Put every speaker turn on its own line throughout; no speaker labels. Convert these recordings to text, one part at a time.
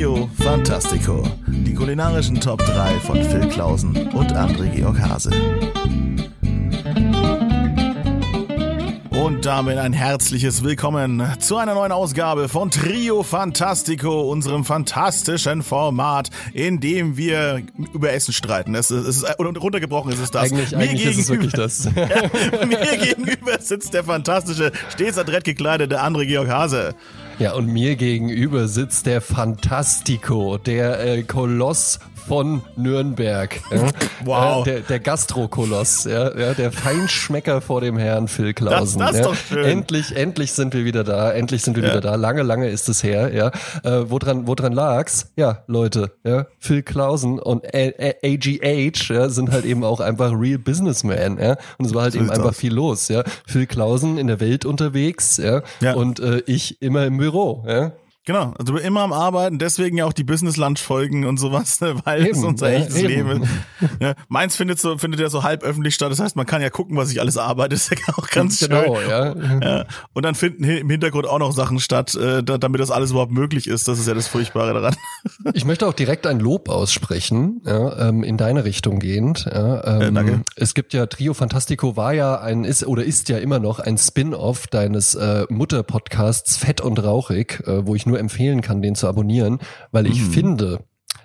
Trio Fantastico. Die kulinarischen Top 3 von Phil Klausen und André Georg Hase. Und damit ein herzliches Willkommen zu einer neuen Ausgabe von Trio Fantastico, unserem fantastischen Format, in dem wir über Essen streiten. Es ist, es ist runtergebrochen ist es das.
Eigentlich, eigentlich ist es wirklich das.
mir gegenüber sitzt der fantastische, stets adrett gekleidete André Georg Hase.
Ja, und mir gegenüber sitzt der Fantastico, der äh, Koloss von Nürnberg. Ja?
Wow.
Der, der Gastrokoloss, ja, ja, der Feinschmecker vor dem Herrn Phil Klausen.
Das, das
ja.
doch schön.
Endlich, endlich sind wir wieder da. Endlich sind wir wieder da. Lange, lange ist es her. Ja, äh, woran, woran lag's? Ja, Leute, ja, Phil Klausen und AGH ja, sind halt eben auch einfach real Businessman. Ja, und es war halt
So
eben einfach
aus.
viel los. Ja, Phil Klausen in der Welt unterwegs. Ja,
Ja.
und äh, ich immer im Büro. Ja.
Genau, also immer am Arbeiten, deswegen ja auch die Business Lunch Folgen und sowas, ne, weil es
Eben,
unser
ja,
echtes
eben.
Leben ist. Ja, meins findet so findet ja so halb öffentlich statt, das heißt, man kann ja gucken, was ich alles arbeite, ist ja auch ganz
genau,
schön.
ja.
Ja, und dann finden im Hintergrund auch noch Sachen statt, äh, da, damit das alles überhaupt möglich ist. Das ist ja das Furchtbare daran.
Ich möchte auch direkt ein Lob aussprechen, ja, ähm, in deine Richtung gehend. Ja, ähm,
Ja, danke.
Es gibt ja Trio Fantastico war ja ein ist oder ist ja immer noch ein Spin-off deines äh, Mutterpodcasts Fett und Rauchig, äh, wo ich nur empfehlen kann, den zu abonnieren, weil ich
Mhm.
finde,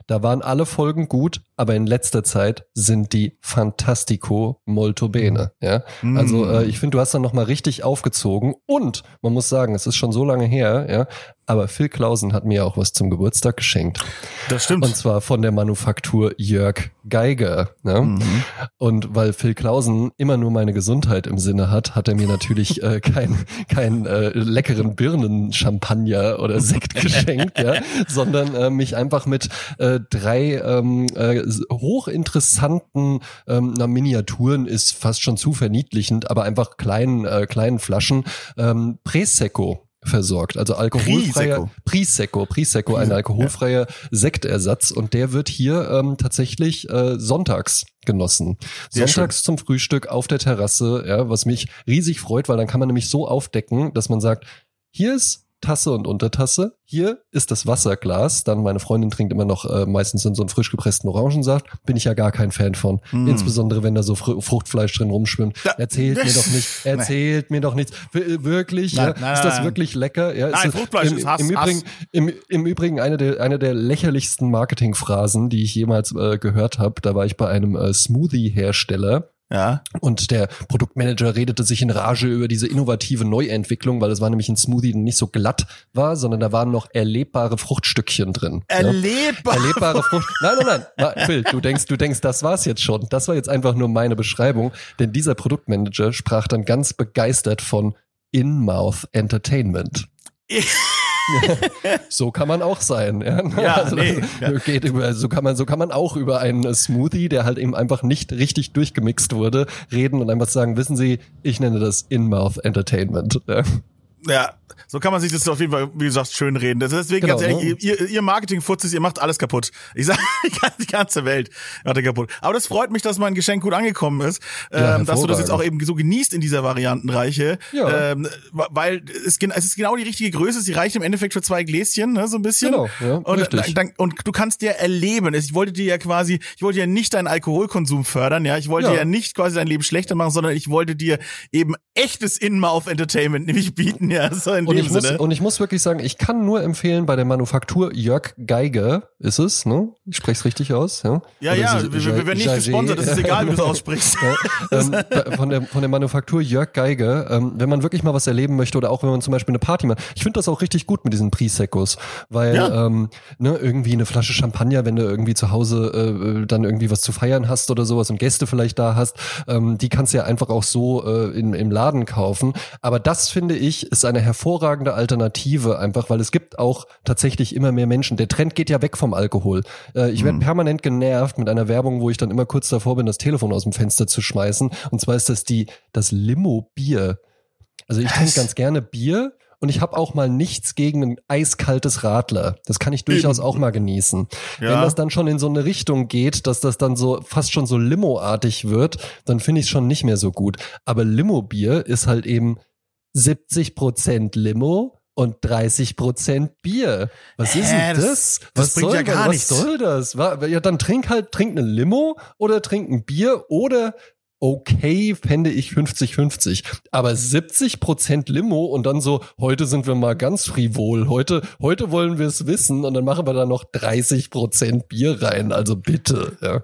da waren alle Folgen gut, aber in letzter Zeit sind die Fantastico molto bene. Ja, also äh, ich finde, du hast dann noch mal richtig aufgezogen und man muss sagen, es ist schon so lange her. Ja, aber Phil Klausen hat mir auch was zum Geburtstag geschenkt.
Das stimmt.
Und zwar von der Manufaktur Jörg Geiger. Ne?
Mhm.
Und weil Phil Klausen immer nur meine Gesundheit im Sinne hat, hat er mir natürlich äh, kein, kein äh, leckeren Birnenchampagner oder Sekt geschenkt, ja, sondern äh, mich einfach mit äh, drei ähm, äh, hochinteressanten ähm, na, Miniaturen ist fast schon zu verniedlichend, aber einfach kleinen, äh, kleinen Flaschen ähm, Presecco versorgt, also alkoholfreier Prisecco, Prisecco, ein alkoholfreier Sektersatz. Und der wird hier ähm, tatsächlich äh, sonntags genossen.
Sehr
sonntags zum Frühstück auf der Terrasse, ja, was mich riesig freut, weil dann kann man nämlich so aufdecken, dass man sagt, hier ist Tasse und Untertasse, hier ist das Wasserglas, dann meine Freundin trinkt immer noch äh, meistens in so einen frisch gepressten Orangensaft, bin ich ja gar kein Fan von,
Mm.
insbesondere wenn da so Fr Fruchtfleisch drin rumschwimmt.
Da-
Erzählt mir doch nicht, erzählt mir doch nichts. Wir- Wirklich,
Nein,
ja,
nein,
ist das wirklich lecker? Ja,
Nein,
ist das-
Fruchtfleisch
im,
ist Hass,
im Übrigen, im, Im Übrigen eine der, eine der lächerlichsten Marketingphrasen, die ich jemals äh, gehört habe. Da war ich bei einem äh, Smoothie-Hersteller.
Ja.
Und der Produktmanager redete sich in Rage über diese innovative Neuentwicklung, weil es war nämlich ein Smoothie, der nicht so glatt war, sondern da waren noch erlebbare Fruchtstückchen drin. ja.
Erlebbar.
Erlebbare Frucht. Nein, nein, nein. Phil, du denkst, du denkst, das war's jetzt schon. Das war jetzt einfach nur meine Beschreibung, denn dieser Produktmanager sprach dann ganz begeistert von In-Mouth Entertainment. so kann man auch sein. Ja,
Ja, nee, ja.
Geht über, so kann man, so kann man auch über einen Smoothie, der halt eben einfach nicht richtig durchgemixt wurde, reden und einfach sagen, wissen Sie, ich nenne das In-Mouth Entertainment. Ja.
Ja, so kann man sich das auf jeden Fall, wie gesagt, schön reden. Deswegen
Genau,
ganz ehrlich,
ne?
ihr, ihr Marketing-Futzis, ihr macht alles kaputt. Ich sage, die ganze Welt macht ihr kaputt. Aber das freut mich, dass mein Geschenk gut angekommen ist,
Ja,
ähm, dass du das jetzt auch eben so genießt in dieser Variantenreiche.
Ja.
Ähm, weil es, es ist genau die richtige Größe, sie reicht im Endeffekt für zwei Gläschen, ne, so ein bisschen.
Genau, ja,
und,
richtig.
Dann, und du kannst dir erleben. Ich wollte dir ja quasi, ich wollte ja nicht deinen Alkoholkonsum fördern, ja. Ich wollte
Ja.
ja nicht quasi dein Leben schlechter machen, sondern ich wollte dir eben echtes In-Mouth-Entertainment nämlich bieten, ja. So in
Und
dem
ich, muss,
Sinne.
und ich muss wirklich sagen, ich kann nur empfehlen bei der Manufaktur Jörg Geiger, ist es, ne? Ich spreche es richtig aus, ja?
Ja,
Oder
ja,
ist es
wir, wir, werden nicht
Jager?
gesponsert, das ist egal, wie du es aussprichst.
Ja, ähm, von, der, von der Manufaktur Jörg Geiger, ähm, wenn man wirklich mal was erleben möchte oder auch wenn man zum Beispiel eine Party macht. Ich finde das auch richtig gut mit diesen Prisecos, weil
Ja.
ähm, ne, irgendwie eine Flasche Champagner, wenn du irgendwie zu Hause äh, dann irgendwie was zu feiern hast oder sowas und Gäste vielleicht da hast, ähm, die kannst du ja einfach auch so äh, in, im Laden kaufen. Aber das finde ich ist eine hervorragende Alternative einfach, weil es gibt auch tatsächlich immer mehr Menschen. Der Trend geht ja weg vom Alkohol. Äh, ich werde permanent genervt mit einer Werbung, wo ich dann immer kurz davor bin, das Telefon aus dem Fenster zu schmeißen. Und zwar ist das die das Limo Bier. Also ich trinke ganz gerne Bier und ich habe auch mal nichts gegen ein eiskaltes Radler. Das kann ich durchaus auch mal genießen.
Ja.
Wenn das dann schon in so eine Richtung geht, dass das dann so fast schon so Limo-artig wird, dann finde ich es schon nicht mehr so gut. Aber Limo-Bier ist halt eben 70 Prozent Limo und 30 Prozent Bier. Was ist
Hä,
denn
das-
das? Was
bringt
soll,
ja gar
was
nichts.
soll das? Ja, dann trink halt, trink eine Limo oder trink ein Bier oder okay, fände ich 50-50. Aber 70 Prozent Limo und dann so, heute sind wir mal ganz frivol. Heute, heute wollen wir es wissen und dann machen wir da noch 30 Prozent Bier rein. Also bitte, ja.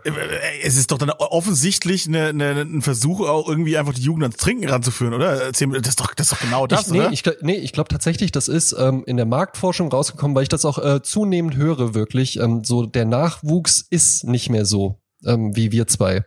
Es ist doch dann offensichtlich eine, eine, ein Versuch, auch irgendwie einfach die Jugend ans Trinken ranzuführen, oder? Das ist doch, das ist doch genau das,
ich, nee,
oder?
ich, nee, ich glaube tatsächlich, das ist ähm, in der Marktforschung rausgekommen, weil ich das auch äh, zunehmend höre, wirklich. Ähm, so der Nachwuchs ist nicht mehr so ähm, wie wir zwei.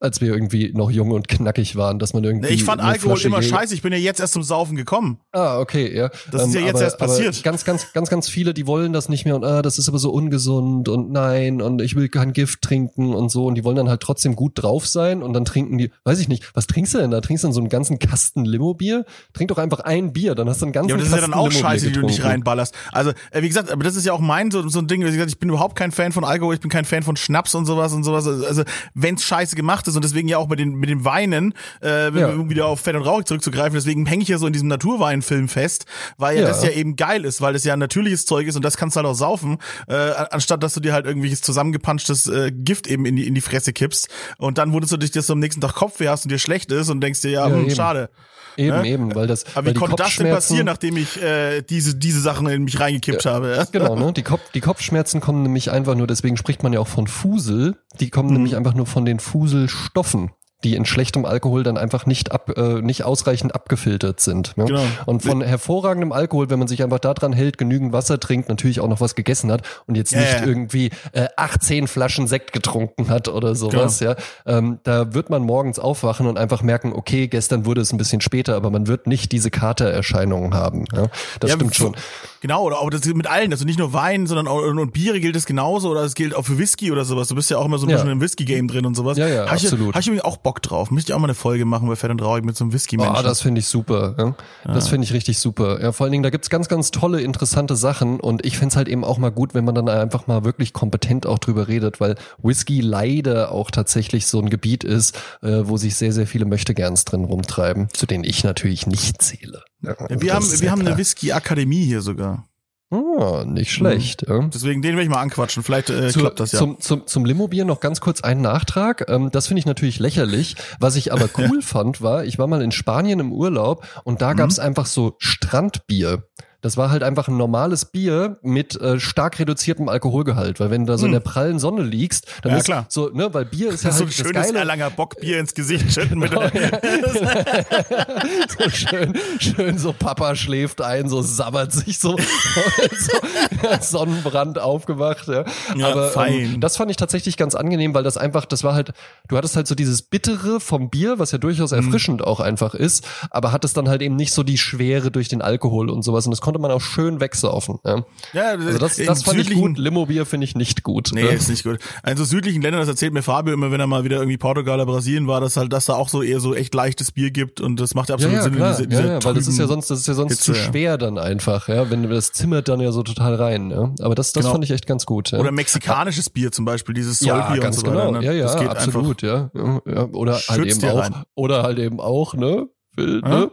Als wir irgendwie noch jung und knackig waren, dass man irgendwie.
Nee, ich fand Alkohol
Flasche
immer scheiße. Ich bin ja jetzt erst zum Saufen gekommen.
Ah, okay, ja.
Das ist ja jetzt
aber,
erst passiert.
Ganz, ganz, ganz, ganz viele, die wollen das nicht mehr und ah, das ist aber so ungesund und nein und ich will kein Gift trinken und so und die wollen dann halt trotzdem gut drauf sein und dann trinken die, weiß ich nicht, was trinkst du denn da? Trinkst du dann so einen ganzen Kasten Limo-Bier? Trink doch einfach ein Bier, dann hast du einen ganzen
Ja, aber das ist ja
Kasten
dann auch scheiße, die du nicht
getrunken.
reinballerst. Also, äh, wie gesagt, aber das ist ja auch mein so, so ein Ding, wie gesagt, ich bin überhaupt kein Fan von Alkohol, ich bin kein Fan von Schnaps und sowas und sowas. Also, wenn's scheiße gemacht ist und deswegen ja auch mit den, mit den Weinen, äh,
Ja.
um wieder auf Fett und Rauch zurückzugreifen, deswegen hänge ich ja so in diesem Naturweinfilm fest, weil ja,
Ja.
das ja eben geil ist, weil das ja ein natürliches Zeug ist und das kannst du halt auch saufen, äh, anstatt dass du dir halt irgendwelches zusammengepanschtes äh, Gift eben in die, in die Fresse kippst und dann wunderst du dich, dass du am nächsten Tag Kopfweh hast und dir schlecht ist und denkst dir, ja,
Ja,
hm, schade.
Eben,
Ja?
eben, weil das.
Aber
weil
wie konnte das denn passieren, nachdem ich äh, diese, diese Sachen in mich reingekippt habe? Ja?
Genau, ne? Die, Kopf, die Kopfschmerzen kommen nämlich einfach nur, deswegen spricht man ja auch von Fusel, die
Mhm.
kommen nämlich einfach nur von den Fuselstoffen die in schlechtem Alkohol dann einfach nicht ab, äh, nicht ausreichend abgefiltert sind. Ne?
Genau.
Und von hervorragendem Alkohol, wenn man sich einfach daran hält, genügend Wasser trinkt, natürlich auch noch was gegessen hat und jetzt
Ja,
nicht irgendwie äh, 18 Flaschen Sekt getrunken hat oder sowas,
Genau.
ja. Ähm, da wird man morgens aufwachen und einfach merken, okay, gestern wurde es ein bisschen später, aber man wird nicht diese Katererscheinungen haben. Ja? Das
Ja,
stimmt schon.
Genau, oder auch das mit allen, also nicht nur Wein, sondern auch und, Biere gilt es genauso oder es gilt auch für Whisky oder sowas. Du bist ja auch immer so ein
Ja.
bisschen im Whisky-Game drin und sowas.
Ja, ja,
hab
absolut.
Habe ich übrigens auch Bock drauf. Müsste ich auch mal eine Folge machen bei Fett und Traurig mit so einem Whisky-Menschen.
Oh, das finde ich super. Ja? Das finde ich richtig super. Ja, vor allen Dingen, da gibt's ganz, ganz tolle, interessante Sachen und ich fänd's halt eben auch mal gut, wenn man dann einfach mal wirklich kompetent auch drüber redet, weil Whisky leider auch tatsächlich so ein Gebiet ist, äh, wo sich sehr, sehr viele Möchtegerns drin rumtreiben, zu denen ich natürlich nicht zähle. Ja,
ja, wir haben, wir haben eine. Whisky-Akademie hier sogar.
Ah, nicht schlecht. Ja.
Deswegen den werde ich mal anquatschen. Vielleicht äh,
Zu-
klappt das ja.
Zum, zum, zum Limobier noch ganz kurz einen Nachtrag. Ähm, das finde ich natürlich lächerlich. Was ich aber cool fand, war, ich war mal in Spanien im Urlaub und da
Mhm.
gab's einfach so Strandbier. Das war halt einfach ein normales Bier mit äh, stark reduziertem Alkoholgehalt, weil wenn du da so in der prallen Sonne liegst, dann
Hm. Ja,
ist
klar.
so, ne, weil Bier ist ja
so
halt
ein
das
schönes
Geile.
Erlanger Bockbier ins Gesicht schütten mit
so schön, schön so Papa schläft ein, so sabbert sich so, so Sonnenbrand aufgewacht. Ja.
Ja,
Aber
fein.
ähm, das fand ich tatsächlich ganz angenehm, weil das einfach, das war halt, du hattest halt so dieses Bittere vom Bier, was ja durchaus
Mhm.
erfrischend auch einfach ist, aber hattest dann halt eben nicht so die Schwere durch den Alkohol und sowas und das konnte man auch schön wegsaufen. Ja.
Ja,
Also das, das fand ich gut, Limo-Bier finde ich nicht gut.
Nee,
Ja.
ist nicht gut. Also südlichen Ländern, das erzählt mir Fabio immer, wenn er mal wieder irgendwie Portugal oder Brasilien war, dass halt, dass da auch so eher so echt leichtes Bier gibt und das macht ja
Ja,
absolut
ja,
Sinn.
klar.
diese, diese
ja, ja, weil das ist ja sonst, das ist ja sonst
Hitze,
zu
ja.
schwer dann einfach, ja, wenn das zimmert dann ja so total rein, ja. Aber das, das
Genau.
fand ich echt ganz gut. Ja.
Oder mexikanisches Bier zum Beispiel, dieses
ja,
Sollbier
ganz
und so weiter.
genau.
Ne?
Ja, ja,
das geht
absolut, ja. ja. ja. Oder halt
Schützt
eben
dir
auch,
rein.
oder halt eben auch, ne, Phil, ne,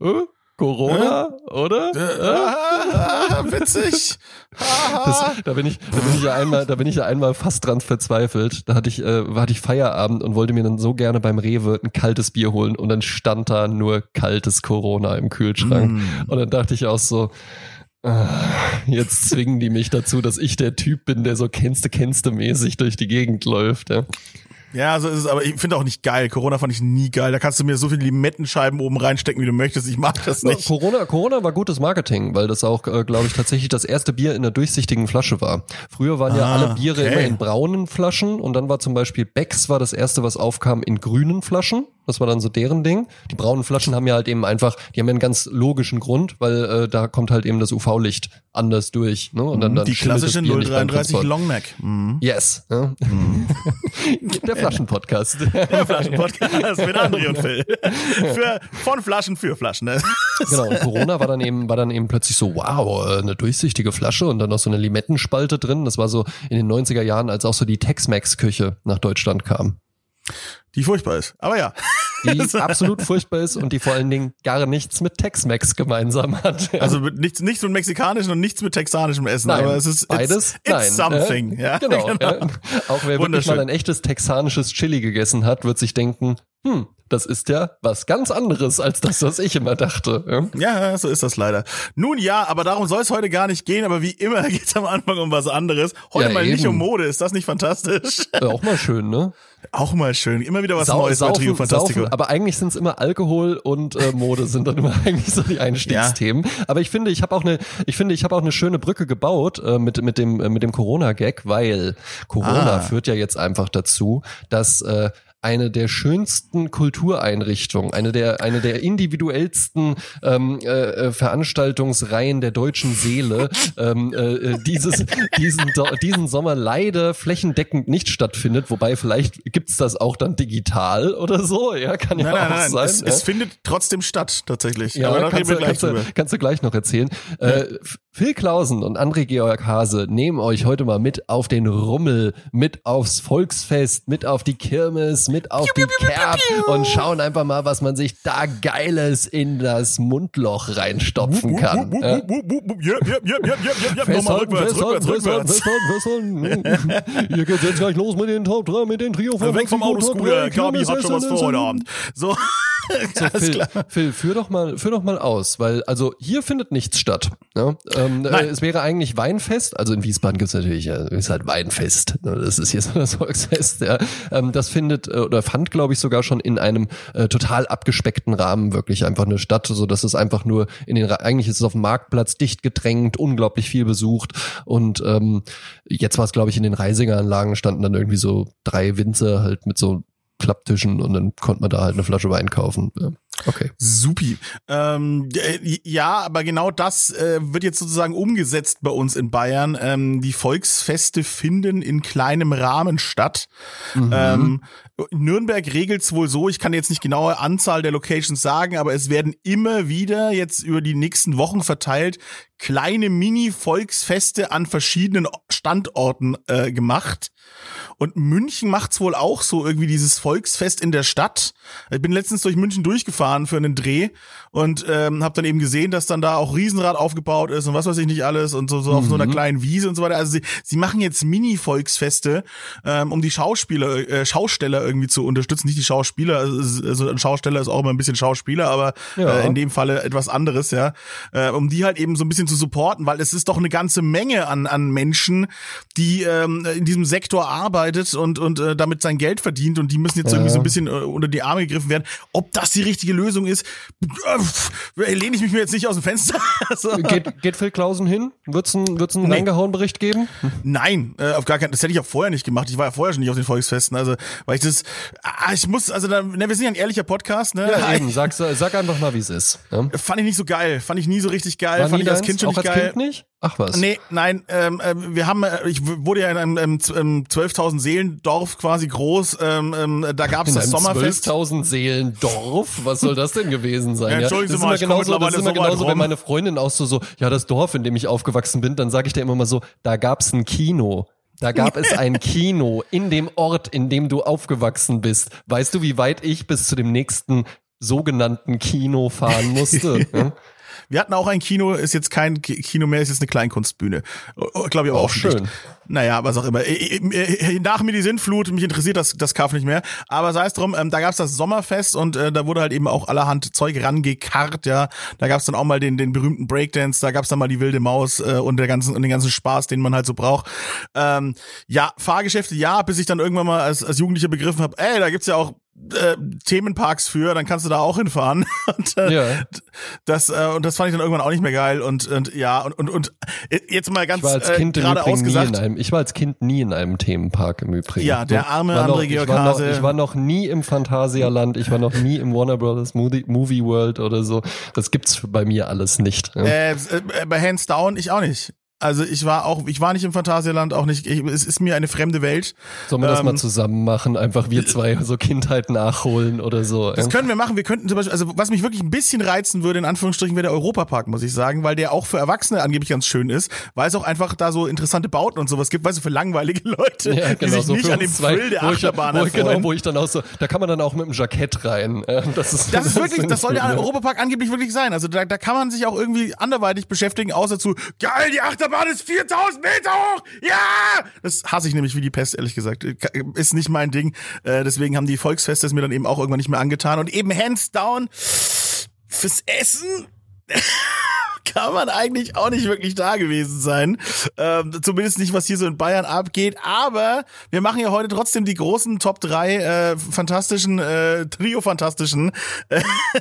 äh, Corona, oder?
Einfach. Ah, witzig.
Das, da bin ich, da bin ich ja einmal, da bin ich ja einmal fast dran verzweifelt. Da hatte ich, äh, hatte ich Feierabend und wollte mir dann so gerne beim Rewe ein kaltes Bier holen und dann stand da nur kaltes Corona im Kühlschrank.
Mm.
Und dann dachte ich auch so, ah, jetzt zwingen die mich dazu, dass ich der Typ bin, der so kennste, kennste mäßig durch die Gegend läuft. Ja.
Ja, so ist es, aber ich finde auch nicht geil. Corona fand ich nie geil. Da kannst du mir so viele Limettenscheiben oben reinstecken, wie du möchtest. Ich mag das nicht.
Corona, Corona war gutes Marketing, weil das auch, äh, glaube ich, tatsächlich das erste Bier in einer durchsichtigen Flasche war. Früher waren ja
Ah,
alle Biere
okay.
immer in braunen Flaschen und dann war zum Beispiel Becks war das erste, was aufkam in grünen Flaschen. Das war dann so deren Ding. Die braunen Flaschen haben ja halt eben einfach, die haben ja einen ganz logischen Grund, weil äh, da kommt halt eben das UV-Licht anders durch. Ne? Und dann, dann
Die klassische
Bier nicht beim
033
Transport.
Longneck. Mhm.
Yes. Ja. Der Flaschenpodcast.
Der Flaschenpodcast mit André und Phil. Für, von Flaschen für Flaschen. Ne?
Genau, und Corona war dann eben, war dann eben plötzlich so, wow, äh, eine durchsichtige Flasche und dann noch so eine Limettenspalte drin. Das war so in den 90er Jahren, als auch so die Tex-Mex-Küche nach Deutschland kam.
Die furchtbar ist. Aber ja.
die absolut furchtbar ist und die vor allen Dingen gar nichts mit Tex-Mex gemeinsam hat.
Also mit nichts, nichts mit mexikanischem und nichts mit texanischem Essen,
Nein,
aber es ist
beides.
It's, it's
nein,
something.
Äh,
Ja,
genau. Ja. Auch wer wirklich mal ein echtes texanisches Chili gegessen hat, wird sich denken, hm, das ist ja was ganz anderes als das, was ich immer dachte. Ja?
Ja, so ist das leider. Nun ja, aber darum soll es heute gar nicht gehen, aber wie immer geht es am Anfang um was anderes. Heute
Ja,
mal nicht
eben.
um Mode, ist das nicht fantastisch?
Auch mal schön, ne?
Auch mal schön. Immer wieder was
Sau-
Neues bei Trio
saufen,
Fantastico.
saufen, aber eigentlich sind es immer Alkohol und äh, Mode sind dann immer eigentlich so die Einstiegsthemen. Aber ich finde, ich habe auch eine, ich finde, ich habe auch eine schöne Brücke gebaut äh, mit mit dem äh, mit dem Corona-Gag, weil Corona
Ah.
führt ja jetzt einfach dazu, dass äh, eine der schönsten Kultureinrichtungen, eine der eine der individuellsten ähm, äh, äh, Veranstaltungsreihen der deutschen Seele ähm, äh, äh, dieses diesen diesen Sommer leider flächendeckend nicht stattfindet. Wobei vielleicht gibt's das auch dann digital oder so. Ja, kann ja
Nein, nein,
auch
nein,
sein.
es,
ja.
es findet trotzdem statt, tatsächlich.
Ja,
aber
kannst, du,
gleich
kannst, du, kannst du gleich noch erzählen. Äh, Phil Klausen und André Georg Hase nehmen euch heute mal mit auf den Rummel, mit aufs Volksfest, mit auf die Kirmes, mit auf die Kerb und schauen einfach mal, was man sich da Geiles in das Mundloch reinstopfen kann. Festhalten,
rückwärts,
festhalten,
rückwärts,
festhalten,
rückwärts.
festhalten. Hier geht's jetzt gleich los mit den Top 3, mit den Trio von
Weg vom Autoscooter,
3,
Gabi hat schon was vor heute Abend. So,
So, Phil. Phil, führ doch mal, führ doch mal aus, weil also hier findet nichts statt. Ja? Ähm, äh, es wäre eigentlich Weinfest, also in Wiesbaden gibt's natürlich, ja, ist halt Weinfest. Ne? Das ist hier so das Volksfest. Ja? Ähm, das findet äh, oder fand, glaube ich, sogar schon in einem äh, total abgespeckten Rahmen wirklich einfach eine Statt, so dass es einfach nur in den eigentlich ist es auf dem Marktplatz dicht gedrängt, unglaublich viel besucht und ähm, jetzt war es, glaube ich, in den Reisingeranlagen standen dann irgendwie so drei Winzer halt mit so Klapptischen und dann konnte man da halt eine Flasche Wein kaufen. Ja. Okay.
Supi. Ähm, äh, ja, aber genau das äh, wird jetzt sozusagen umgesetzt bei uns in Bayern. Ähm, die Volksfeste finden in kleinem Rahmen statt. Ähm, Nürnberg regelt's wohl so, ich kann jetzt nicht genaue Anzahl der Locations sagen, aber es werden immer wieder jetzt über die nächsten Wochen verteilt kleine Mini-Volksfeste an verschiedenen Standorten äh, gemacht. Und München macht's wohl auch so irgendwie dieses Volksfest in der Stadt. Ich bin letztens durch München durchgefahren für einen Dreh und ähm, habe dann eben gesehen, dass dann da auch Riesenrad aufgebaut ist und was weiß ich nicht alles und so, so auf so einer kleinen Wiese und so weiter. Also sie, sie machen jetzt Mini-Volksfeste, ähm, um die Schauspieler, äh, Schausteller irgendwie zu unterstützen. Nicht die Schauspieler, also, also ein Schausteller ist auch immer ein bisschen Schauspieler, aber
Ja.
äh, in dem Falle etwas anderes, ja. Äh, um die halt eben so ein bisschen zu supporten, weil es ist doch eine ganze Menge an, an Menschen, die ähm, in diesem Sektor arbeitet und, und äh, damit sein Geld verdient und die müssen jetzt
Ja.
irgendwie so ein bisschen äh, unter die Arme gegriffen werden. Ob das die richtige Lösung ist, äh, lehne ich mich mir jetzt nicht aus dem Fenster. Also,
Geht, geht Phil Klausen hin? Wird's einen, wird's einen
Nee.
reingehauen Bericht geben?
Nein, äh, auf gar keinen. Das hätte ich auch vorher nicht gemacht. Ich war ja vorher schon nicht auf den Volksfesten. Also, weil ich das, ah, ich muss, also, da, ne, wir sind ja ein ehrlicher Podcast, ne?
Ja, eben. Sag, sag einfach mal, wie es ist. Ja?
Fand ich nicht so geil. Fand ich nie so richtig geil.
War
Fand ich als? Kind schon
Auch
nicht
als
geil.
Kind nicht? Ach was.
Nee, nein, ähm, ähm, wir haben, äh, ich wurde ja in einem ähm, z- ähm, 12.000 Seelendorf quasi groß, ähm, ähm, da gab's
In
das Sommerfest.
12.000 Seelen Dorf? Was soll das denn gewesen sein?
Ja,
Ja,
entschuldigen
das
Sie
ist
mal,
immer
ich komm
genauso, das ist immer
so
genauso wenn meine Freundin auch so, so, ja, das Dorf, in dem ich aufgewachsen bin, dann sage ich dir immer mal so, da gab's ein Kino. Da gab es ein Kino in dem Ort, in dem du aufgewachsen bist. Weißt du, wie weit ich bis zu dem nächsten sogenannten Kino fahren musste?
Wir hatten auch ein Kino, ist jetzt kein Ki- Kino mehr, ist jetzt eine Kleinkunstbühne. Glaube ich aber auch,
Auch schön.
dicht. Naja, was auch immer. Äh, äh, äh, Nach mir die Sintflut, mich interessiert das, das Kaff nicht mehr. Aber sei es drum, ähm, da gab's das Sommerfest und äh, da wurde halt eben auch allerhand Zeug rangekarrt, ja. Da gab's dann auch mal den, den berühmten Breakdance, da gab's dann mal die wilde Maus äh, und der ganzen, und den ganzen Spaß, den man halt so braucht. Ähm, ja, Fahrgeschäfte, ja, bis ich dann irgendwann mal als, als Jugendlicher begriffen habe, ey, da gibt's ja auch äh, Themenparks für, dann kannst du da auch hinfahren. und, äh,
Ja.
das äh, und das fand ich dann irgendwann auch nicht mehr geil und und ja und und, und äh, jetzt mal ganz
Ich war als
äh,
Kind im
gerade
Übrigen nie in
ausgesagt.
einem, ich war als Kind nie in einem Themenpark im Übrigen.
Ja, der arme
war
André
ich
Georg
war noch,
Hase.
Ich war noch nie im Phantasialand, ich war noch nie im Warner Brothers Movie, Movie World oder so. Das gibt's bei mir alles nicht. Ja.
Äh, äh, bei Hands Down ich auch nicht. Also ich war auch, ich war nicht im Phantasialand, auch nicht, ich, es ist mir eine fremde Welt.
Sollen wir das
Ähm,
mal zusammen machen? Einfach wir zwei so Kindheit nachholen oder so.
Das können wir machen. Wir könnten zum Beispiel, also was mich wirklich ein bisschen reizen würde, in Anführungsstrichen, wäre der Europapark, muss ich sagen, weil der auch für Erwachsene angeblich ganz schön ist, weil es auch einfach da so interessante Bauten und sowas gibt, weißt du, für langweilige Leute,
ja, genau,
die sich
so
nicht an dem
zwei,
Thrill der
wo ich,
Achterbahn
wo ich, Genau,
erfreuen.
wo ich dann auch so, da kann man dann auch mit dem Jackett rein. Äh, Das ist,
Das ist wirklich, das
ich
soll der? Europapark angeblich wirklich sein. Also da, da kann man sich auch irgendwie anderweitig beschäftigen, außer zu, geil, die Achterbahn ist 4000 Meter hoch! Ja! Das hasse ich nämlich wie die Pest, ehrlich gesagt. Ist nicht mein Ding. Äh, deswegen haben die Volksfeste es mir dann eben auch irgendwann nicht mehr angetan. Und eben hands down fürs Essen kann man eigentlich auch nicht wirklich da gewesen sein. Ähm, zumindest nicht, was hier so in Bayern abgeht. Aber wir machen ja heute trotzdem die großen Top 3 äh, fantastischen, äh, Trio-fantastischen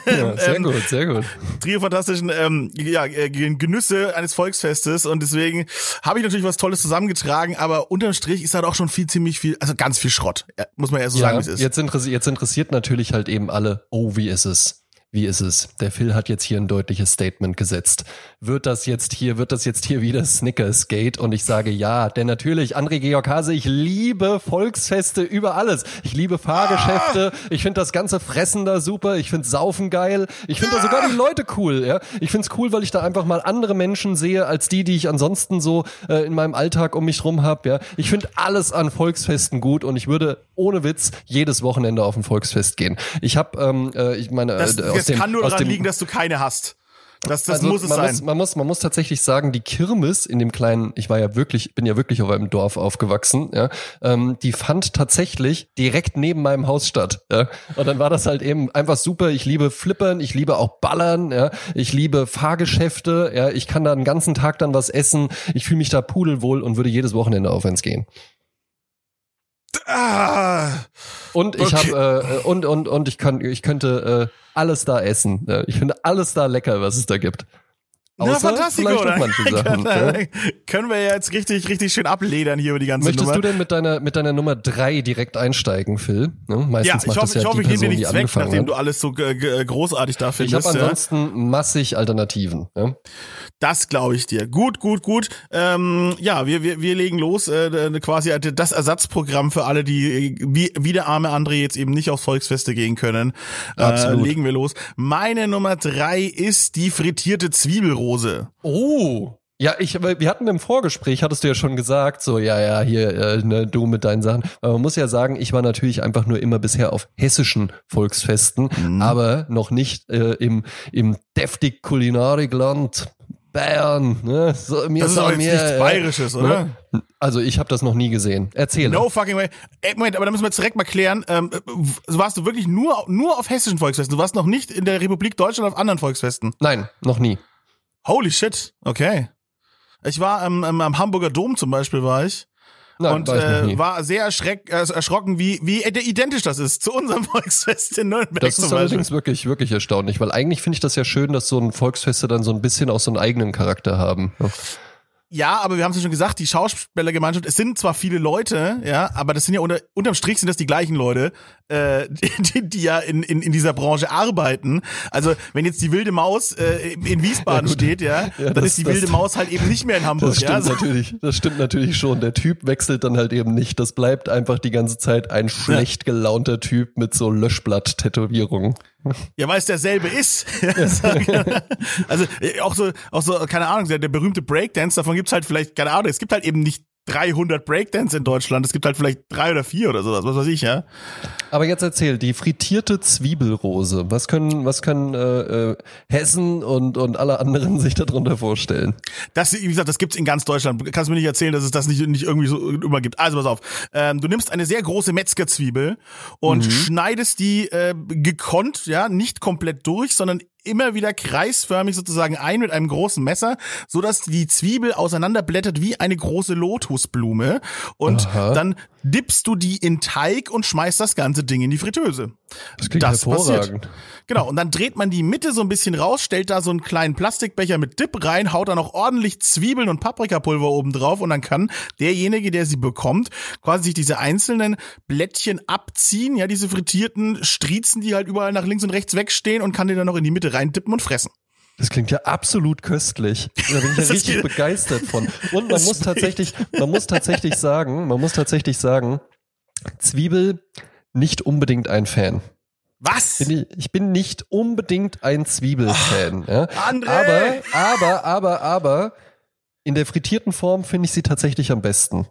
Ja, sehr
ähm,
gut, sehr gut.
Trio-fantastischen ähm, ja, äh, Genüsse eines Volksfestes und deswegen habe ich natürlich was Tolles zusammengetragen, aber unterm Strich ist halt auch schon viel, ziemlich viel, also ganz viel Schrott, ja, muss man ja so sagen, wie es ist.
Jetzt, interessi jetzt interessiert natürlich halt eben alle, oh, wie ist es? Wie ist es? Der Phil hat jetzt hier ein deutliches Statement gesetzt. Wird das jetzt hier, wird das jetzt hier wieder Snickers Gate? Und ich sage ja, denn natürlich, André Georg Hase, ich liebe Volksfeste über alles. Ich liebe Fahrgeschäfte. Ich finde das ganze Fressen da super. Ich finde Saufen geil. Ich finde da sogar die Leute cool, ja. Ich finde es cool, weil ich da einfach mal andere Menschen sehe, als die, die ich ansonsten so äh, in meinem Alltag um mich rum habe, ja. Ich finde alles an Volksfesten gut und ich würde ohne Witz jedes Wochenende auf ein Volksfest gehen. Ich habe, ähm, äh, ich meine,
Das,
äh, aus
das
dem,
kann nur
aus
daran
dem,
liegen, dass du keine hast. Das, das
also
muss es
man
sein.
Muss, man muss, man muss tatsächlich sagen, die Kirmes in dem kleinen, ich war ja wirklich, bin ja wirklich auf einem Dorf aufgewachsen, ja, ähm, die fand tatsächlich direkt neben meinem Haus statt, ja. Und dann war das halt eben einfach super. Ich liebe Flippern, ich liebe auch Ballern, ja. Ich liebe Fahrgeschäfte, ja. Ich kann da den ganzen Tag dann was essen. Ich fühle mich da pudelwohl und würde jedes Wochenende auf eins gehen.
Ah,
Und ich
Okay.
habe äh, und und und ich kann ich könnte äh, alles da essen. Ja. Ich finde alles da lecker, was es da gibt.
Na,
Außer
fantastico.
vielleicht manche Sachen.
können,
ja.
dann können wir ja jetzt richtig, richtig schön abledern hier über die ganze
Möchtest
Nummer.
du denn mit deiner mit deiner Nummer drei direkt einsteigen, Phil? Ne? Meistens
ja,
macht
ich hoffe,
ja
ich, hoffe, ich nehme dir nichts weg, nachdem
hat.
du alles so großartig da
Ich
findest.
habe
ja.
ansonsten massig Alternativen. Ja?
Das glaube ich dir. Gut, gut, gut. Ähm, ja, wir, wir, wir legen los. Äh, quasi das Ersatzprogramm für alle, die wie, wie der arme André jetzt eben nicht aufs Volksfeste gehen können. Äh, legen wir los. Meine Nummer drei ist die frittierte Zwiebelrose.
Oh. Ja, ich, wir hatten im Vorgespräch, hattest du ja schon gesagt, so, ja, ja, hier, äh, ne, du mit deinen Sachen. Aber man muss ja sagen, ich war natürlich einfach nur immer bisher auf hessischen Volksfesten,
Mhm.
aber noch nicht äh, im, im deftig Kulinarikland Bayern. Ne? So, mir
Das ist auch jetzt
mir,
nichts
äh,
Bayerisches, oder?
ne? Also ich habe das noch nie gesehen. Erzähle.
No fucking way. Ey, Moment, aber da müssen wir jetzt direkt mal klären. Ähm, äh, warst du wirklich nur, nur auf hessischen Volksfesten? Du warst noch nicht in der Republik Deutschland auf anderen Volksfesten?
Nein, noch nie.
Holy shit. Okay. Ich war am, am, am Hamburger Dom zum Beispiel, war ich.
Nein,
und
war
äh, war sehr erschreck, äh, erschrocken, wie, wie identisch das ist zu unserem Volksfest in Nürnberg
Das ist allerdings wirklich, wirklich erstaunlich, weil eigentlich finde ich das ja schön, dass so ein Volksfeste dann so ein bisschen auch so einen eigenen Charakter haben.
Ja, aber wir haben es ja schon gesagt, die Schauspielergemeinschaft, es sind zwar viele Leute, ja, aber das sind ja unter, unterm Strich sind das die gleichen Leute, äh, die, die ja in, in, in dieser Branche arbeiten. Also wenn jetzt die wilde Maus äh, in Wiesbaden
Ja,
steht, ja,
Ja,
dann
das-
ist die
das-
wilde Maus halt eben nicht mehr in Hamburg.
Das stimmt
ja. Also,
natürlich, das stimmt natürlich schon. Der Typ wechselt dann halt eben nicht. Das bleibt einfach die ganze Zeit ein schlecht gelaunter Typ mit so Löschblatt-Tätowierungen.
Ja, weil es derselbe ist. also äh, auch so, auch so, keine Ahnung, der, der berühmte Breakdance, davon gibt's halt vielleicht, keine Ahnung, es gibt halt eben nicht 300 Breakdance in Deutschland, es gibt halt vielleicht drei oder vier oder sowas, was weiß ich, ja.
Aber jetzt erzähl, die frittierte Zwiebelrose. Was können, was können äh, äh, Hessen und, und alle anderen sich darunter vorstellen?
Das, wie gesagt, das gibt's in ganz Deutschland. Du kannst mir nicht erzählen, dass es das nicht, nicht irgendwie so immer gibt. Also pass auf. Ähm, du nimmst eine sehr große Metzgerzwiebel und schneidest die äh, gekonnt, ja, nicht komplett durch, sondern immer wieder kreisförmig sozusagen ein mit einem großen Messer, so dass die Zwiebel auseinanderblättert wie eine große Lotusblume und
Aha.
dann dippst du die in Teig und schmeißt das ganze Ding in die Fritteuse.
Das klingt
Das
hervorragend.
Genau, und dann dreht man die Mitte so ein bisschen raus, stellt da so einen kleinen Plastikbecher mit Dip rein, haut da noch ordentlich Zwiebeln und Paprikapulver oben drauf und dann kann derjenige, der sie bekommt, quasi sich diese einzelnen Blättchen abziehen, ja, diese frittierten Striezen, die halt überall nach links und rechts wegstehen und kann die dann noch in die Mitte reindippen und fressen.
Das klingt ja absolut köstlich. Da bin ich ja richtig begeistert von. Und man muss tatsächlich, man muss tatsächlich sagen, man muss tatsächlich sagen, Zwiebel nicht unbedingt ein Fan.
Was?
Bin ich, ich bin nicht unbedingt ein Zwiebelfan. ja. Aber, aber, aber, aber, in der frittierten Form finde ich sie tatsächlich am besten.